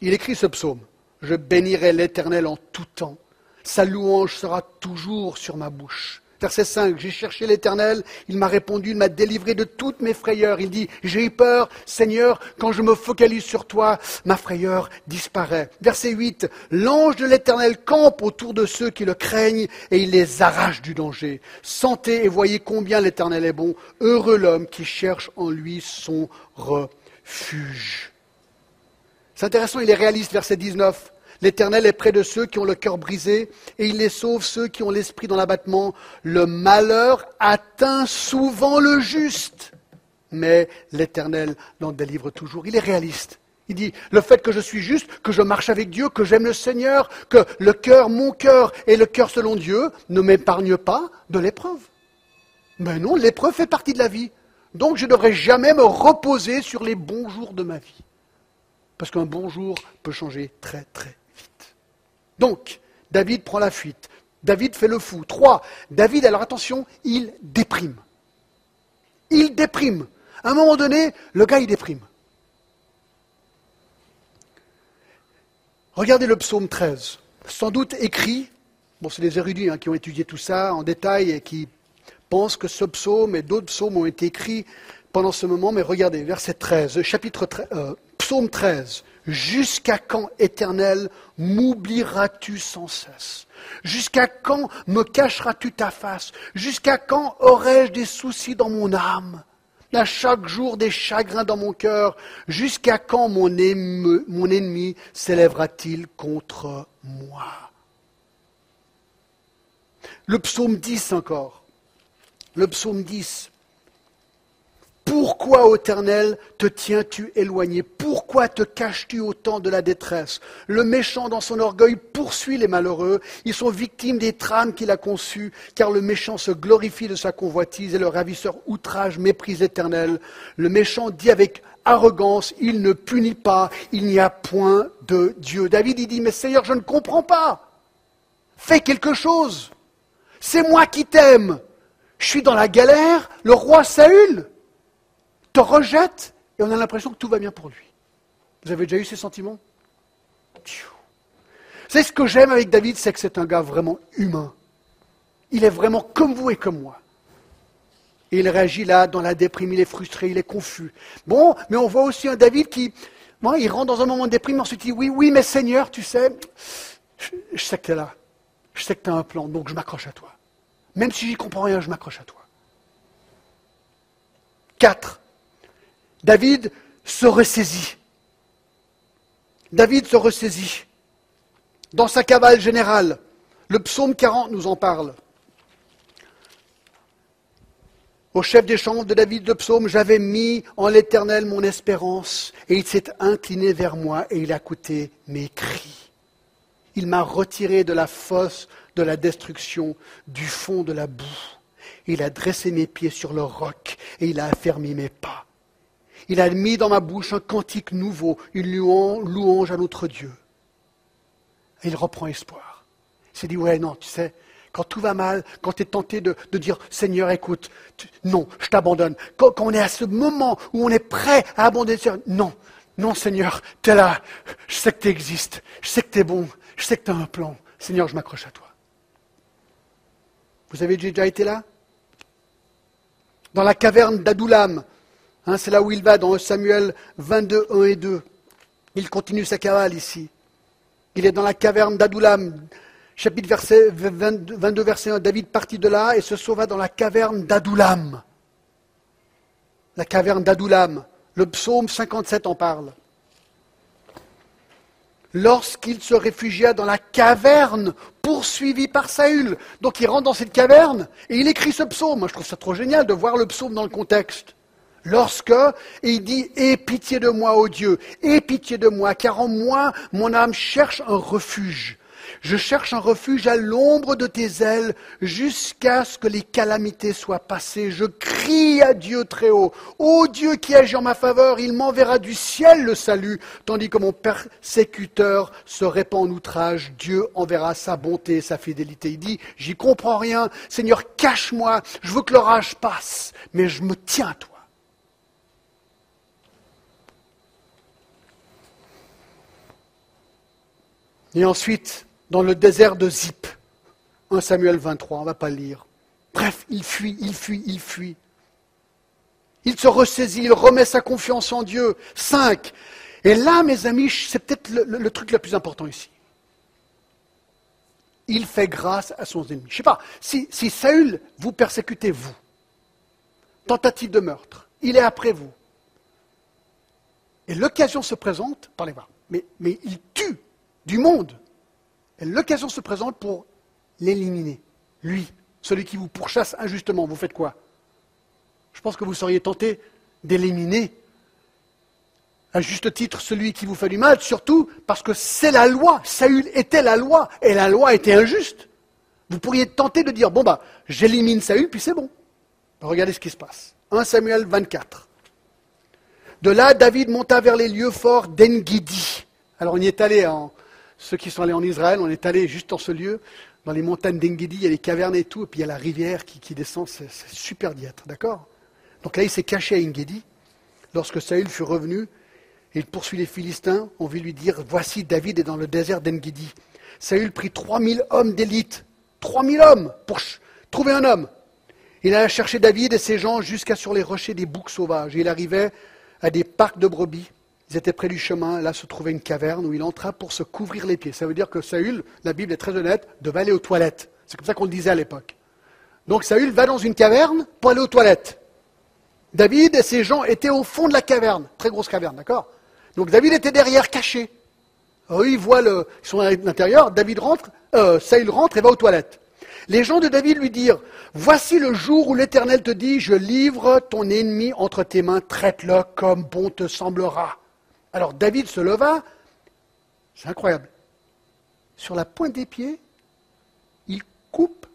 Il écrit ce psaume. Je bénirai l'Éternel en tout temps. Sa louange sera toujours sur ma bouche. Verset 5, j'ai cherché l'Éternel, il m'a répondu, il m'a délivré de toutes mes frayeurs. Il dit, j'ai eu peur, Seigneur, quand je me focalise sur toi, ma frayeur disparaît. Verset 8, l'ange de l'Éternel campe autour de ceux qui le craignent et il les arrache du danger. Sentez et voyez combien l'Éternel est bon. Heureux l'homme qui cherche en lui son refuge. C'est intéressant, il est réaliste, verset 19. L'Éternel est près de ceux qui ont le cœur brisé et il les sauve ceux qui ont l'esprit dans l'abattement. Le malheur atteint souvent le juste, mais l'Éternel l'en délivre toujours. Il est réaliste. Il dit, le fait que je suis juste, que je marche avec Dieu, que j'aime le Seigneur, que le cœur, mon cœur et le cœur selon Dieu ne m'épargnent pas de l'épreuve. Mais non, l'épreuve fait partie de la vie. Donc je ne devrais jamais me reposer sur les bons jours de ma vie. Parce qu'un bon jour peut changer très très donc, David prend la fuite. David fait le fou. Trois, David, alors attention, il déprime. Il déprime. À un moment donné, le gars, il déprime. Regardez le psaume 13. Sans doute écrit, bon, c'est des érudits hein, qui ont étudié tout ça en détail et qui pensent que ce psaume et d'autres psaumes ont été écrits pendant ce moment, mais regardez, verset 13, chapitre 13, euh, psaume 13. Jusqu'à quand, Éternel, m'oublieras-tu sans cesse? Jusqu'à quand me cacheras-tu ta face? Jusqu'à quand aurai-je des soucis dans mon âme? À chaque jour des chagrins dans mon cœur. Jusqu'à quand mon, ennemi s'élèvera-t-il contre moi? Le psaume 10 encore. Le psaume 10. Pourquoi, Éternel, te tiens-tu éloigné? Pourquoi te caches-tu autant de la détresse? Le méchant, dans son orgueil, poursuit les malheureux. Ils sont victimes des trames qu'il a conçues, car le méchant se glorifie de sa convoitise et le ravisseur outrage, méprise éternel. Le méchant dit avec arrogance, il ne punit pas, il n'y a point de Dieu. David, il dit, mais Seigneur, je ne comprends pas. Fais quelque chose. C'est moi qui t'aime. Je suis dans la galère, le roi Saül te rejette et on a l'impression que tout va bien pour lui. Vous avez déjà eu ces sentiments? C'est ce que j'aime avec David, c'est que c'est un gars vraiment humain. Il est vraiment comme vous et comme moi. Et il réagit là, dans la déprime, il est frustré, il est confus. Bon, mais on voit aussi un David qui, moi, il rentre dans un moment de déprime, ensuite il dit, oui, oui, mais Seigneur, tu sais, je, sais que tu es là. Je sais que tu as un plan, donc je m'accroche à toi. Même si j'y comprends rien, je m'accroche à toi. Quatre, David se ressaisit. David se ressaisit. Dans sa cavale générale, le psaume 40 nous en parle. Au chef des chants de David, le psaume, j'avais mis en l'Éternel mon espérance, et il s'est incliné vers moi, et il a écouté mes cris. Il m'a retiré de la fosse de la destruction, du fond de la boue. Il a dressé mes pieds sur le roc, et il a affermi mes pas. Il a mis dans ma bouche un cantique nouveau, une louange à notre Dieu. Et il reprend espoir. Il s'est dit, ouais, non, tu sais, quand tout va mal, quand tu es tenté de, dire, Seigneur, écoute, non, je t'abandonne. Quand, on est à ce moment où on est prêt à abandonner, non, non, Seigneur, tu es là, je sais que tu existes, je sais que tu es bon, je sais que tu as un plan. Seigneur, je m'accroche à toi. Vous avez déjà été là? Dans la caverne d'Adoulam, Hein, c'est là où il va dans Samuel 22, 1 et 2. Il continue sa cavale ici. Il est dans la caverne d'Adoulam. Chapitre 22, verset 1. David partit de là et se sauva dans la caverne d'Adoulam. La caverne d'Adoulam. Le psaume 57 en parle. lorsqu'il se réfugia dans la caverne poursuivi par Saül. Donc il rentre dans cette caverne et il écrit ce psaume. Moi je trouve ça trop génial de voir le psaume dans le contexte. Lorsque il dit Aie pitié de moi, ô Dieu, aie pitié de moi, car en moi mon âme cherche un refuge. Je cherche un refuge à l'ombre de tes ailes jusqu'à ce que les calamités soient passées. Je crie à Dieu très haut. Ô Dieu qui agit en ma faveur, il m'enverra du ciel le salut, tandis que mon persécuteur se répand en outrage. Dieu enverra sa bonté et sa fidélité. Il dit, j'y comprends rien. Seigneur, cache-moi. Je veux que l'orage passe, mais je me tiens à toi. Et ensuite, dans le désert de Zip. 1 Samuel 23, on ne va pas le lire. Bref, il fuit, il fuit, il fuit. Il se ressaisit, il remet sa confiance en Dieu. 5. Et là, mes amis, c'est peut-être le, truc le plus important ici. Il fait grâce à son ennemi. Je ne sais pas, si, Saül vous persécutez, vous, tentative de meurtre, il est après vous. Et l'occasion se présente, parlez voir, mais, mais il tue du monde l'occasion se présente pour l'éliminer. Lui, celui qui vous pourchasse injustement, vous faites quoi? Je pense que vous seriez tenté d'éliminer à juste titre celui qui vous fait du mal, surtout parce que c'est la loi. Saül était la loi, et la loi était injuste. Vous pourriez tenter de dire, bon bah, j'élimine Saül, puis c'est bon. Regardez ce qui se passe. 1 Samuel 24. De là, David monta vers les lieux forts d'Engidi. Alors on y est allé en, ceux qui sont allés en Israël, on est allé juste dans ce lieu, dans les montagnes d'Engedi, il y a les cavernes et tout, et puis il y a la rivière qui, descend, c'est super d'y être, d'accord? Donc là, il s'est caché à Engedi. Lorsque Saül fut revenu, il poursuit les Philistins, on vit lui dire, voici David est dans le désert d'Engedi. Saül prit 3000 hommes d'élite, 3000 hommes pour trouver un homme. Il alla chercher David et ses gens jusqu'à sur les rochers des boucs sauvages. Il arrivait à des parcs de brebis. Ils étaient près du chemin, là se trouvait une caverne où il entra pour se couvrir les pieds. Ça veut dire que Saül, la Bible est très honnête, devait aller aux toilettes. C'est comme ça qu'on le disait à l'époque. Donc Saül va dans une caverne pour aller aux toilettes. David et ses gens étaient au fond de la caverne, très grosse caverne, d'accord? Donc David était derrière, caché. eux, ils voient le, ils sont à l'intérieur, David rentre, euh, Saül rentre et va aux toilettes. Les gens de David lui dirent, Voici le jour où l'Éternel te dit, je livre ton ennemi entre tes mains, traite-le comme bon te semblera. Alors David se leva, c'est incroyable. Sur la pointe des pieds, il coupe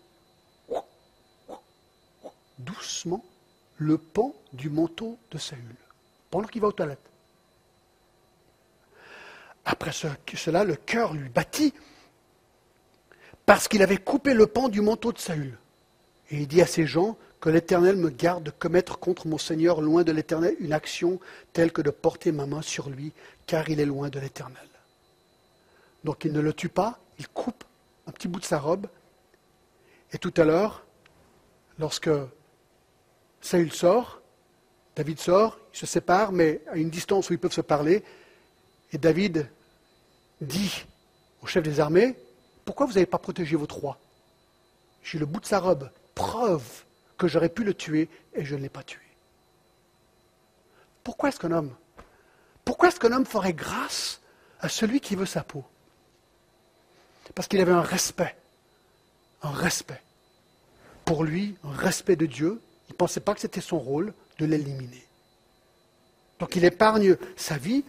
doucement le pan du manteau de Saül, pendant qu'il va aux toilettes. Après cela, le cœur lui battit parce qu'il avait coupé le pan du manteau de Saül. Et il dit à ses gens, que l'Éternel me garde de commettre contre mon Seigneur loin de l'Éternel une action telle que de porter ma main sur lui, car il est loin de l'Éternel. Donc il ne le tue pas, il coupe un petit bout de sa robe. Et tout à l'heure, lorsque Saül sort, David sort, ils se séparent, mais à une distance où ils peuvent se parler, et David dit au chef des armées, pourquoi vous n'avez pas protégé votre roi J'ai le bout de sa robe, preuve que j'aurais pu le tuer et je ne l'ai pas tué. Pourquoi est-ce qu'un homme Pourquoi est-ce qu'un homme ferait grâce à celui qui veut sa peau? Parce qu'il avait un respect, un respect pour lui, un respect de Dieu. Il ne pensait pas que c'était son rôle de l'éliminer. Donc il épargne sa vie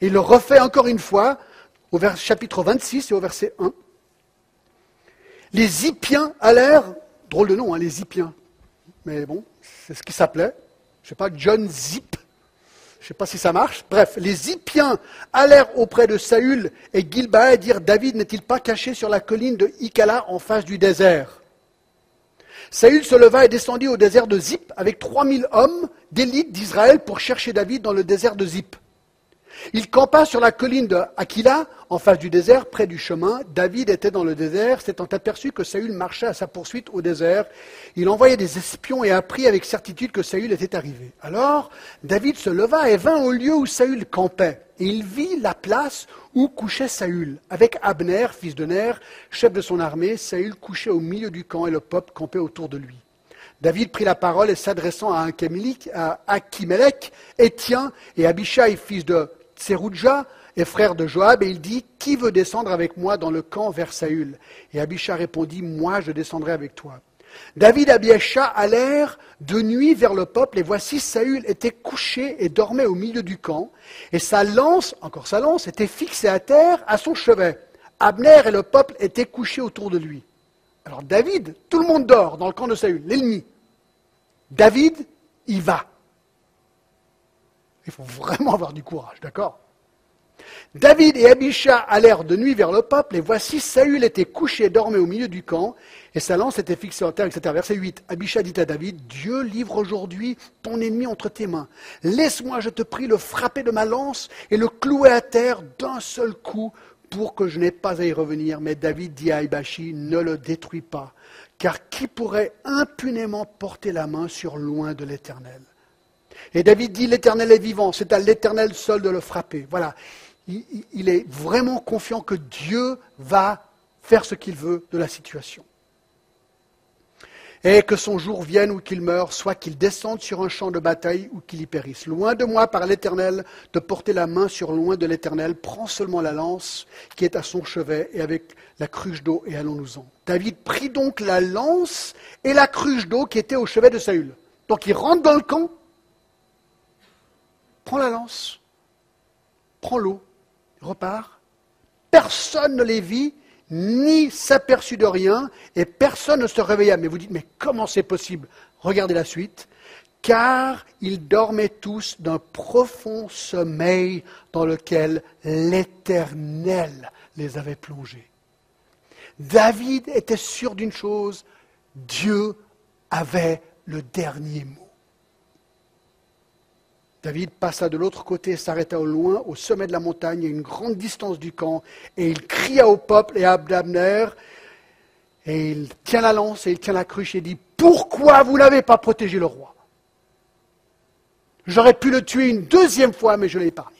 et il le refait encore une fois au chapitre 26 et au verset 1. Les Hippiens allèrent, drôle de nom, hein, les Hippiens, mais bon, c'est ce qui s'appelait. Je ne sais pas, John Zip. Je ne sais pas si ça marche. Bref, les Zippiens allèrent auprès de Saül et Gilba et dirent David n'est-il pas caché sur la colline de Ikala en face du désert? Saül se leva et descendit au désert de Zip avec 3000 hommes d'élite d'Israël pour chercher David dans le désert de Zip. Il campa sur la colline de Aquila, en face du désert, près du chemin. David était dans le désert, s'étant aperçu que Saül marchait à sa poursuite au désert. Il envoya des espions et apprit avec certitude que Saül était arrivé. Alors, David se leva et vint au lieu où Saül campait. Et il vit la place où couchait Saül, avec Abner, fils de Ner, chef de son armée. Saül couchait au milieu du camp et le peuple campait autour de lui. David prit la parole et s'adressant à, à Achimelech, Étien et Abishai, fils de Tserouja est frère de Joab, et il dit, Qui veut descendre avec moi dans le camp vers Saül? Et Abisha répondit, Moi je descendrai avec toi. David et Abiacha allèrent de nuit vers le peuple, et voici Saül était couché et dormait au milieu du camp, et sa lance, encore sa lance, était fixée à terre à son chevet. Abner et le peuple étaient couchés autour de lui. Alors David, tout le monde dort dans le camp de Saül, l'ennemi. David, il va. Il faut vraiment avoir du courage, d'accord? David et Abisha allèrent de nuit vers le peuple, et voici Saül était couché et dormait au milieu du camp, et sa lance était fixée en terre, etc. Verset 8. Abisha dit à David, Dieu livre aujourd'hui ton ennemi entre tes mains. Laisse-moi, je te prie, le frapper de ma lance et le clouer à terre d'un seul coup pour que je n'ai pas à y revenir. Mais David dit à Abishi, ne le détruis pas, car qui pourrait impunément porter la main sur loin de l'Éternel? Et David dit, l'Éternel est vivant, c'est à l'Éternel seul de le frapper. Voilà il, est vraiment confiant que Dieu va faire ce qu'il veut de la situation. Et que son jour vienne ou qu'il meure, soit qu'il descende sur un champ de bataille ou qu'il y périsse. Loin de moi par l'Éternel de porter la main sur loin de l'Éternel, prends seulement la lance qui est à son chevet et avec la cruche d'eau et allons-nous-en. David prit donc la lance et la cruche d'eau qui était au chevet de Saül. Donc il rentre dans le camp, prend la lance, prend l'eau, repart. Personne ne les vit, ni s'aperçut de rien, et personne ne se réveilla. Mais vous dites, mais comment c'est possible? Regardez la suite. Car ils dormaient tous d'un profond sommeil dans lequel l'Éternel les avait plongés. David était sûr d'une chose, Dieu avait le dernier mot. David passa de l'autre côté et s'arrêta au loin, au sommet de la montagne, à une grande distance du camp, et il cria au peuple et à Abner, et il tient la lance et il tient la cruche et dit Pourquoi vous n'avez pas protégé le roi? J'aurais pu le tuer une deuxième fois, mais je l'ai épargné.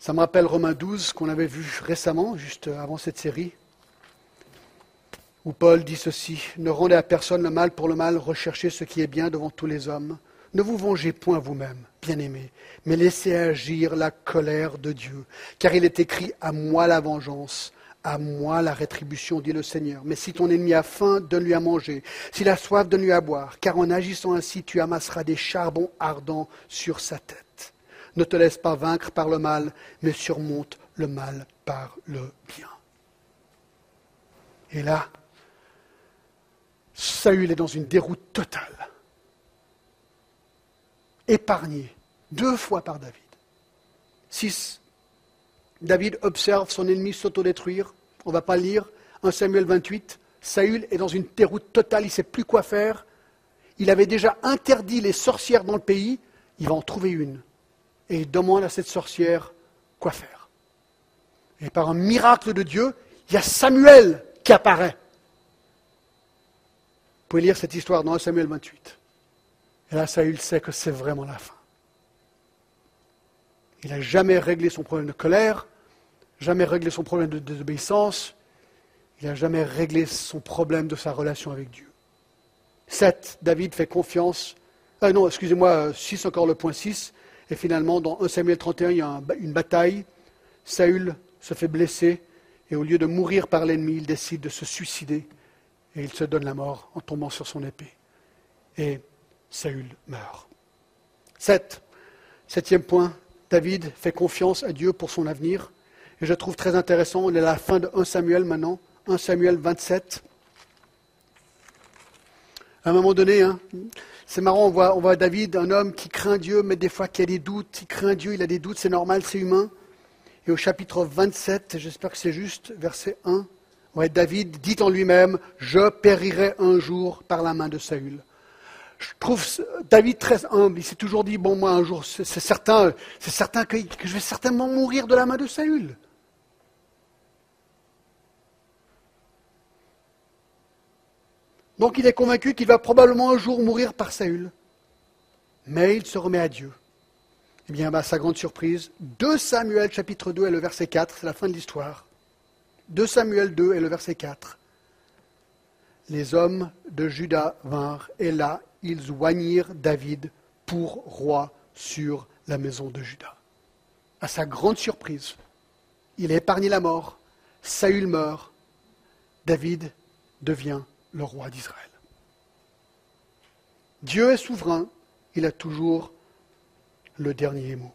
Ça me rappelle Romains 12 qu'on avait vu récemment, juste avant cette série où Paul dit ceci, ne rendez à personne le mal pour le mal, recherchez ce qui est bien devant tous les hommes. Ne vous vengez point vous-même, bien-aimés, mais laissez agir la colère de Dieu, car il est écrit à moi la vengeance, à moi la rétribution, dit le Seigneur. Mais si ton ennemi a faim, donne-lui à manger. S'il a soif, donne-lui à boire, car en agissant ainsi, tu amasseras des charbons ardents sur sa tête. Ne te laisse pas vaincre par le mal, mais surmonte le mal par le bien. Et là, Saül est dans une déroute totale. Épargné deux fois par David. 6. David observe son ennemi s'autodétruire. On ne va pas lire. 1 Samuel 28. Saül est dans une déroute totale, il ne sait plus quoi faire. Il avait déjà interdit les sorcières dans le pays, il va en trouver une. Et il demande à cette sorcière quoi faire. Et par un miracle de Dieu, il y a Samuel qui apparaît pouvez lire cette histoire dans 1 Samuel 28. Et là, Saül sait que c'est vraiment la fin. Il n'a jamais réglé son problème de colère, jamais réglé son problème de désobéissance, il n'a jamais réglé son problème de sa relation avec Dieu. 7. David fait confiance. Ah non, excusez-moi, 6 encore le point 6. Et finalement, dans 1 Samuel 31, il y a une bataille. Saül se fait blesser et au lieu de mourir par l'ennemi, il décide de se suicider et il se donne la mort en tombant sur son épée. Et Saül meurt. Sept. Septième point, David fait confiance à Dieu pour son avenir. Et je trouve très intéressant, on est à la fin de 1 Samuel maintenant, 1 Samuel 27. À un moment donné, hein, c'est marrant, on on voit David, un homme qui craint Dieu, mais des fois qui a des doutes. Il craint Dieu, il a des doutes, c'est normal, c'est humain. Et au chapitre 27, j'espère que c'est juste, verset 1, Ouais, David dit en lui-même, je périrai un jour par la main de Saül. Je trouve David très humble. Il s'est toujours dit, bon, moi, un jour, c'est certain, c'est certain que, je vais certainement mourir de la main de Saül. Donc il est convaincu qu'il va probablement un jour mourir par Saül. Mais il se remet à Dieu. Eh bien, à sa grande surprise, 2 Samuel chapitre 2 et le verset 4, c'est la fin de l'histoire. 2 Samuel 2 et le verset 4. Les hommes de Juda vinrent, et là, ils oignirent David pour roi sur la maison de Juda. À sa grande surprise, il a épargné la mort, Saül meurt, David devient le roi d'Israël. Dieu est souverain, il a toujours le dernier mot.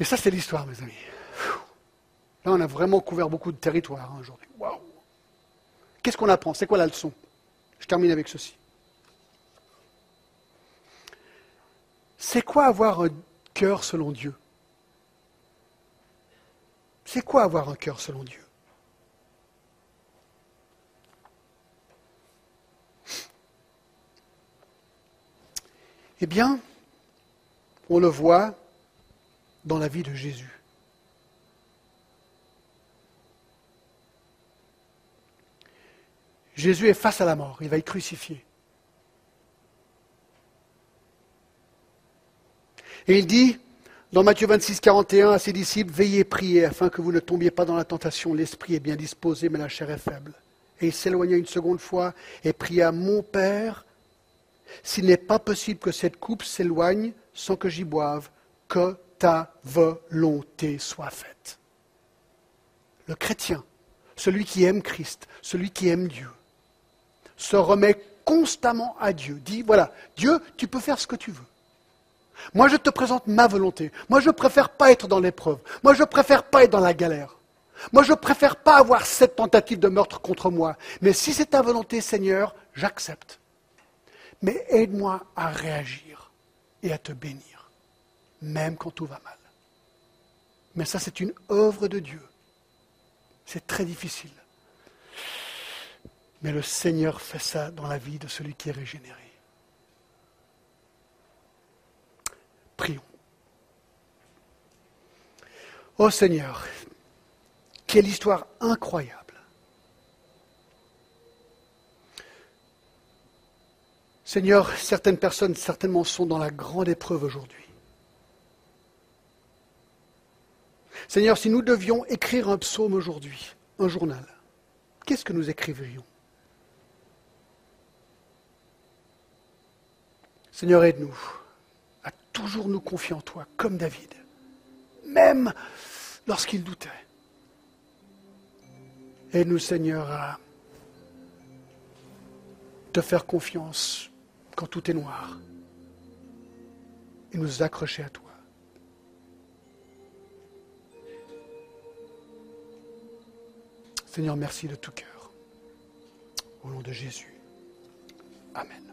Et ça, c'est l'histoire, mes amis. On a vraiment couvert beaucoup de territoire hein, aujourd'hui. Waouh Qu'est-ce qu'on apprend? C'est quoi la leçon? Je termine avec ceci. C'est quoi avoir un cœur selon Dieu? C'est quoi avoir un cœur selon Dieu? Eh bien, on le voit dans la vie de Jésus. Jésus est face à la mort, il va être crucifié. Et il dit, dans Matthieu 26, 41, à ses disciples, Veillez, priez, afin que vous ne tombiez pas dans la tentation. L'esprit est bien disposé, mais la chair est faible. Et il s'éloigna une seconde fois et pria, Mon Père, s'il n'est pas possible que cette coupe s'éloigne sans que j'y boive, que ta volonté soit faite. Le chrétien, celui qui aime Christ, celui qui aime Dieu, se remet constamment à Dieu, dit, voilà, Dieu, tu peux faire ce que tu veux. Moi, je te présente ma volonté. Moi, je préfère pas être dans l'épreuve. Moi, je préfère pas être dans la galère. Moi, je préfère pas avoir cette tentative de meurtre contre moi. Mais si c'est ta volonté, Seigneur, j'accepte. Mais aide-moi à réagir et à te bénir, même quand tout va mal. Mais ça, c'est une œuvre de Dieu. C'est très difficile. Mais le Seigneur fait ça dans la vie de celui qui est régénéré. Prions. Oh Seigneur, quelle histoire incroyable. Seigneur, certaines personnes certainement sont dans la grande épreuve aujourd'hui. Seigneur, si nous devions écrire un psaume aujourd'hui, un journal, qu'est-ce que nous écrivrions Seigneur, aide-nous à toujours nous confier en toi, comme David, même lorsqu'il doutait. Aide-nous, Seigneur, à te faire confiance quand tout est noir et nous accrocher à toi. Seigneur, merci de tout cœur. Au nom de Jésus. Amen.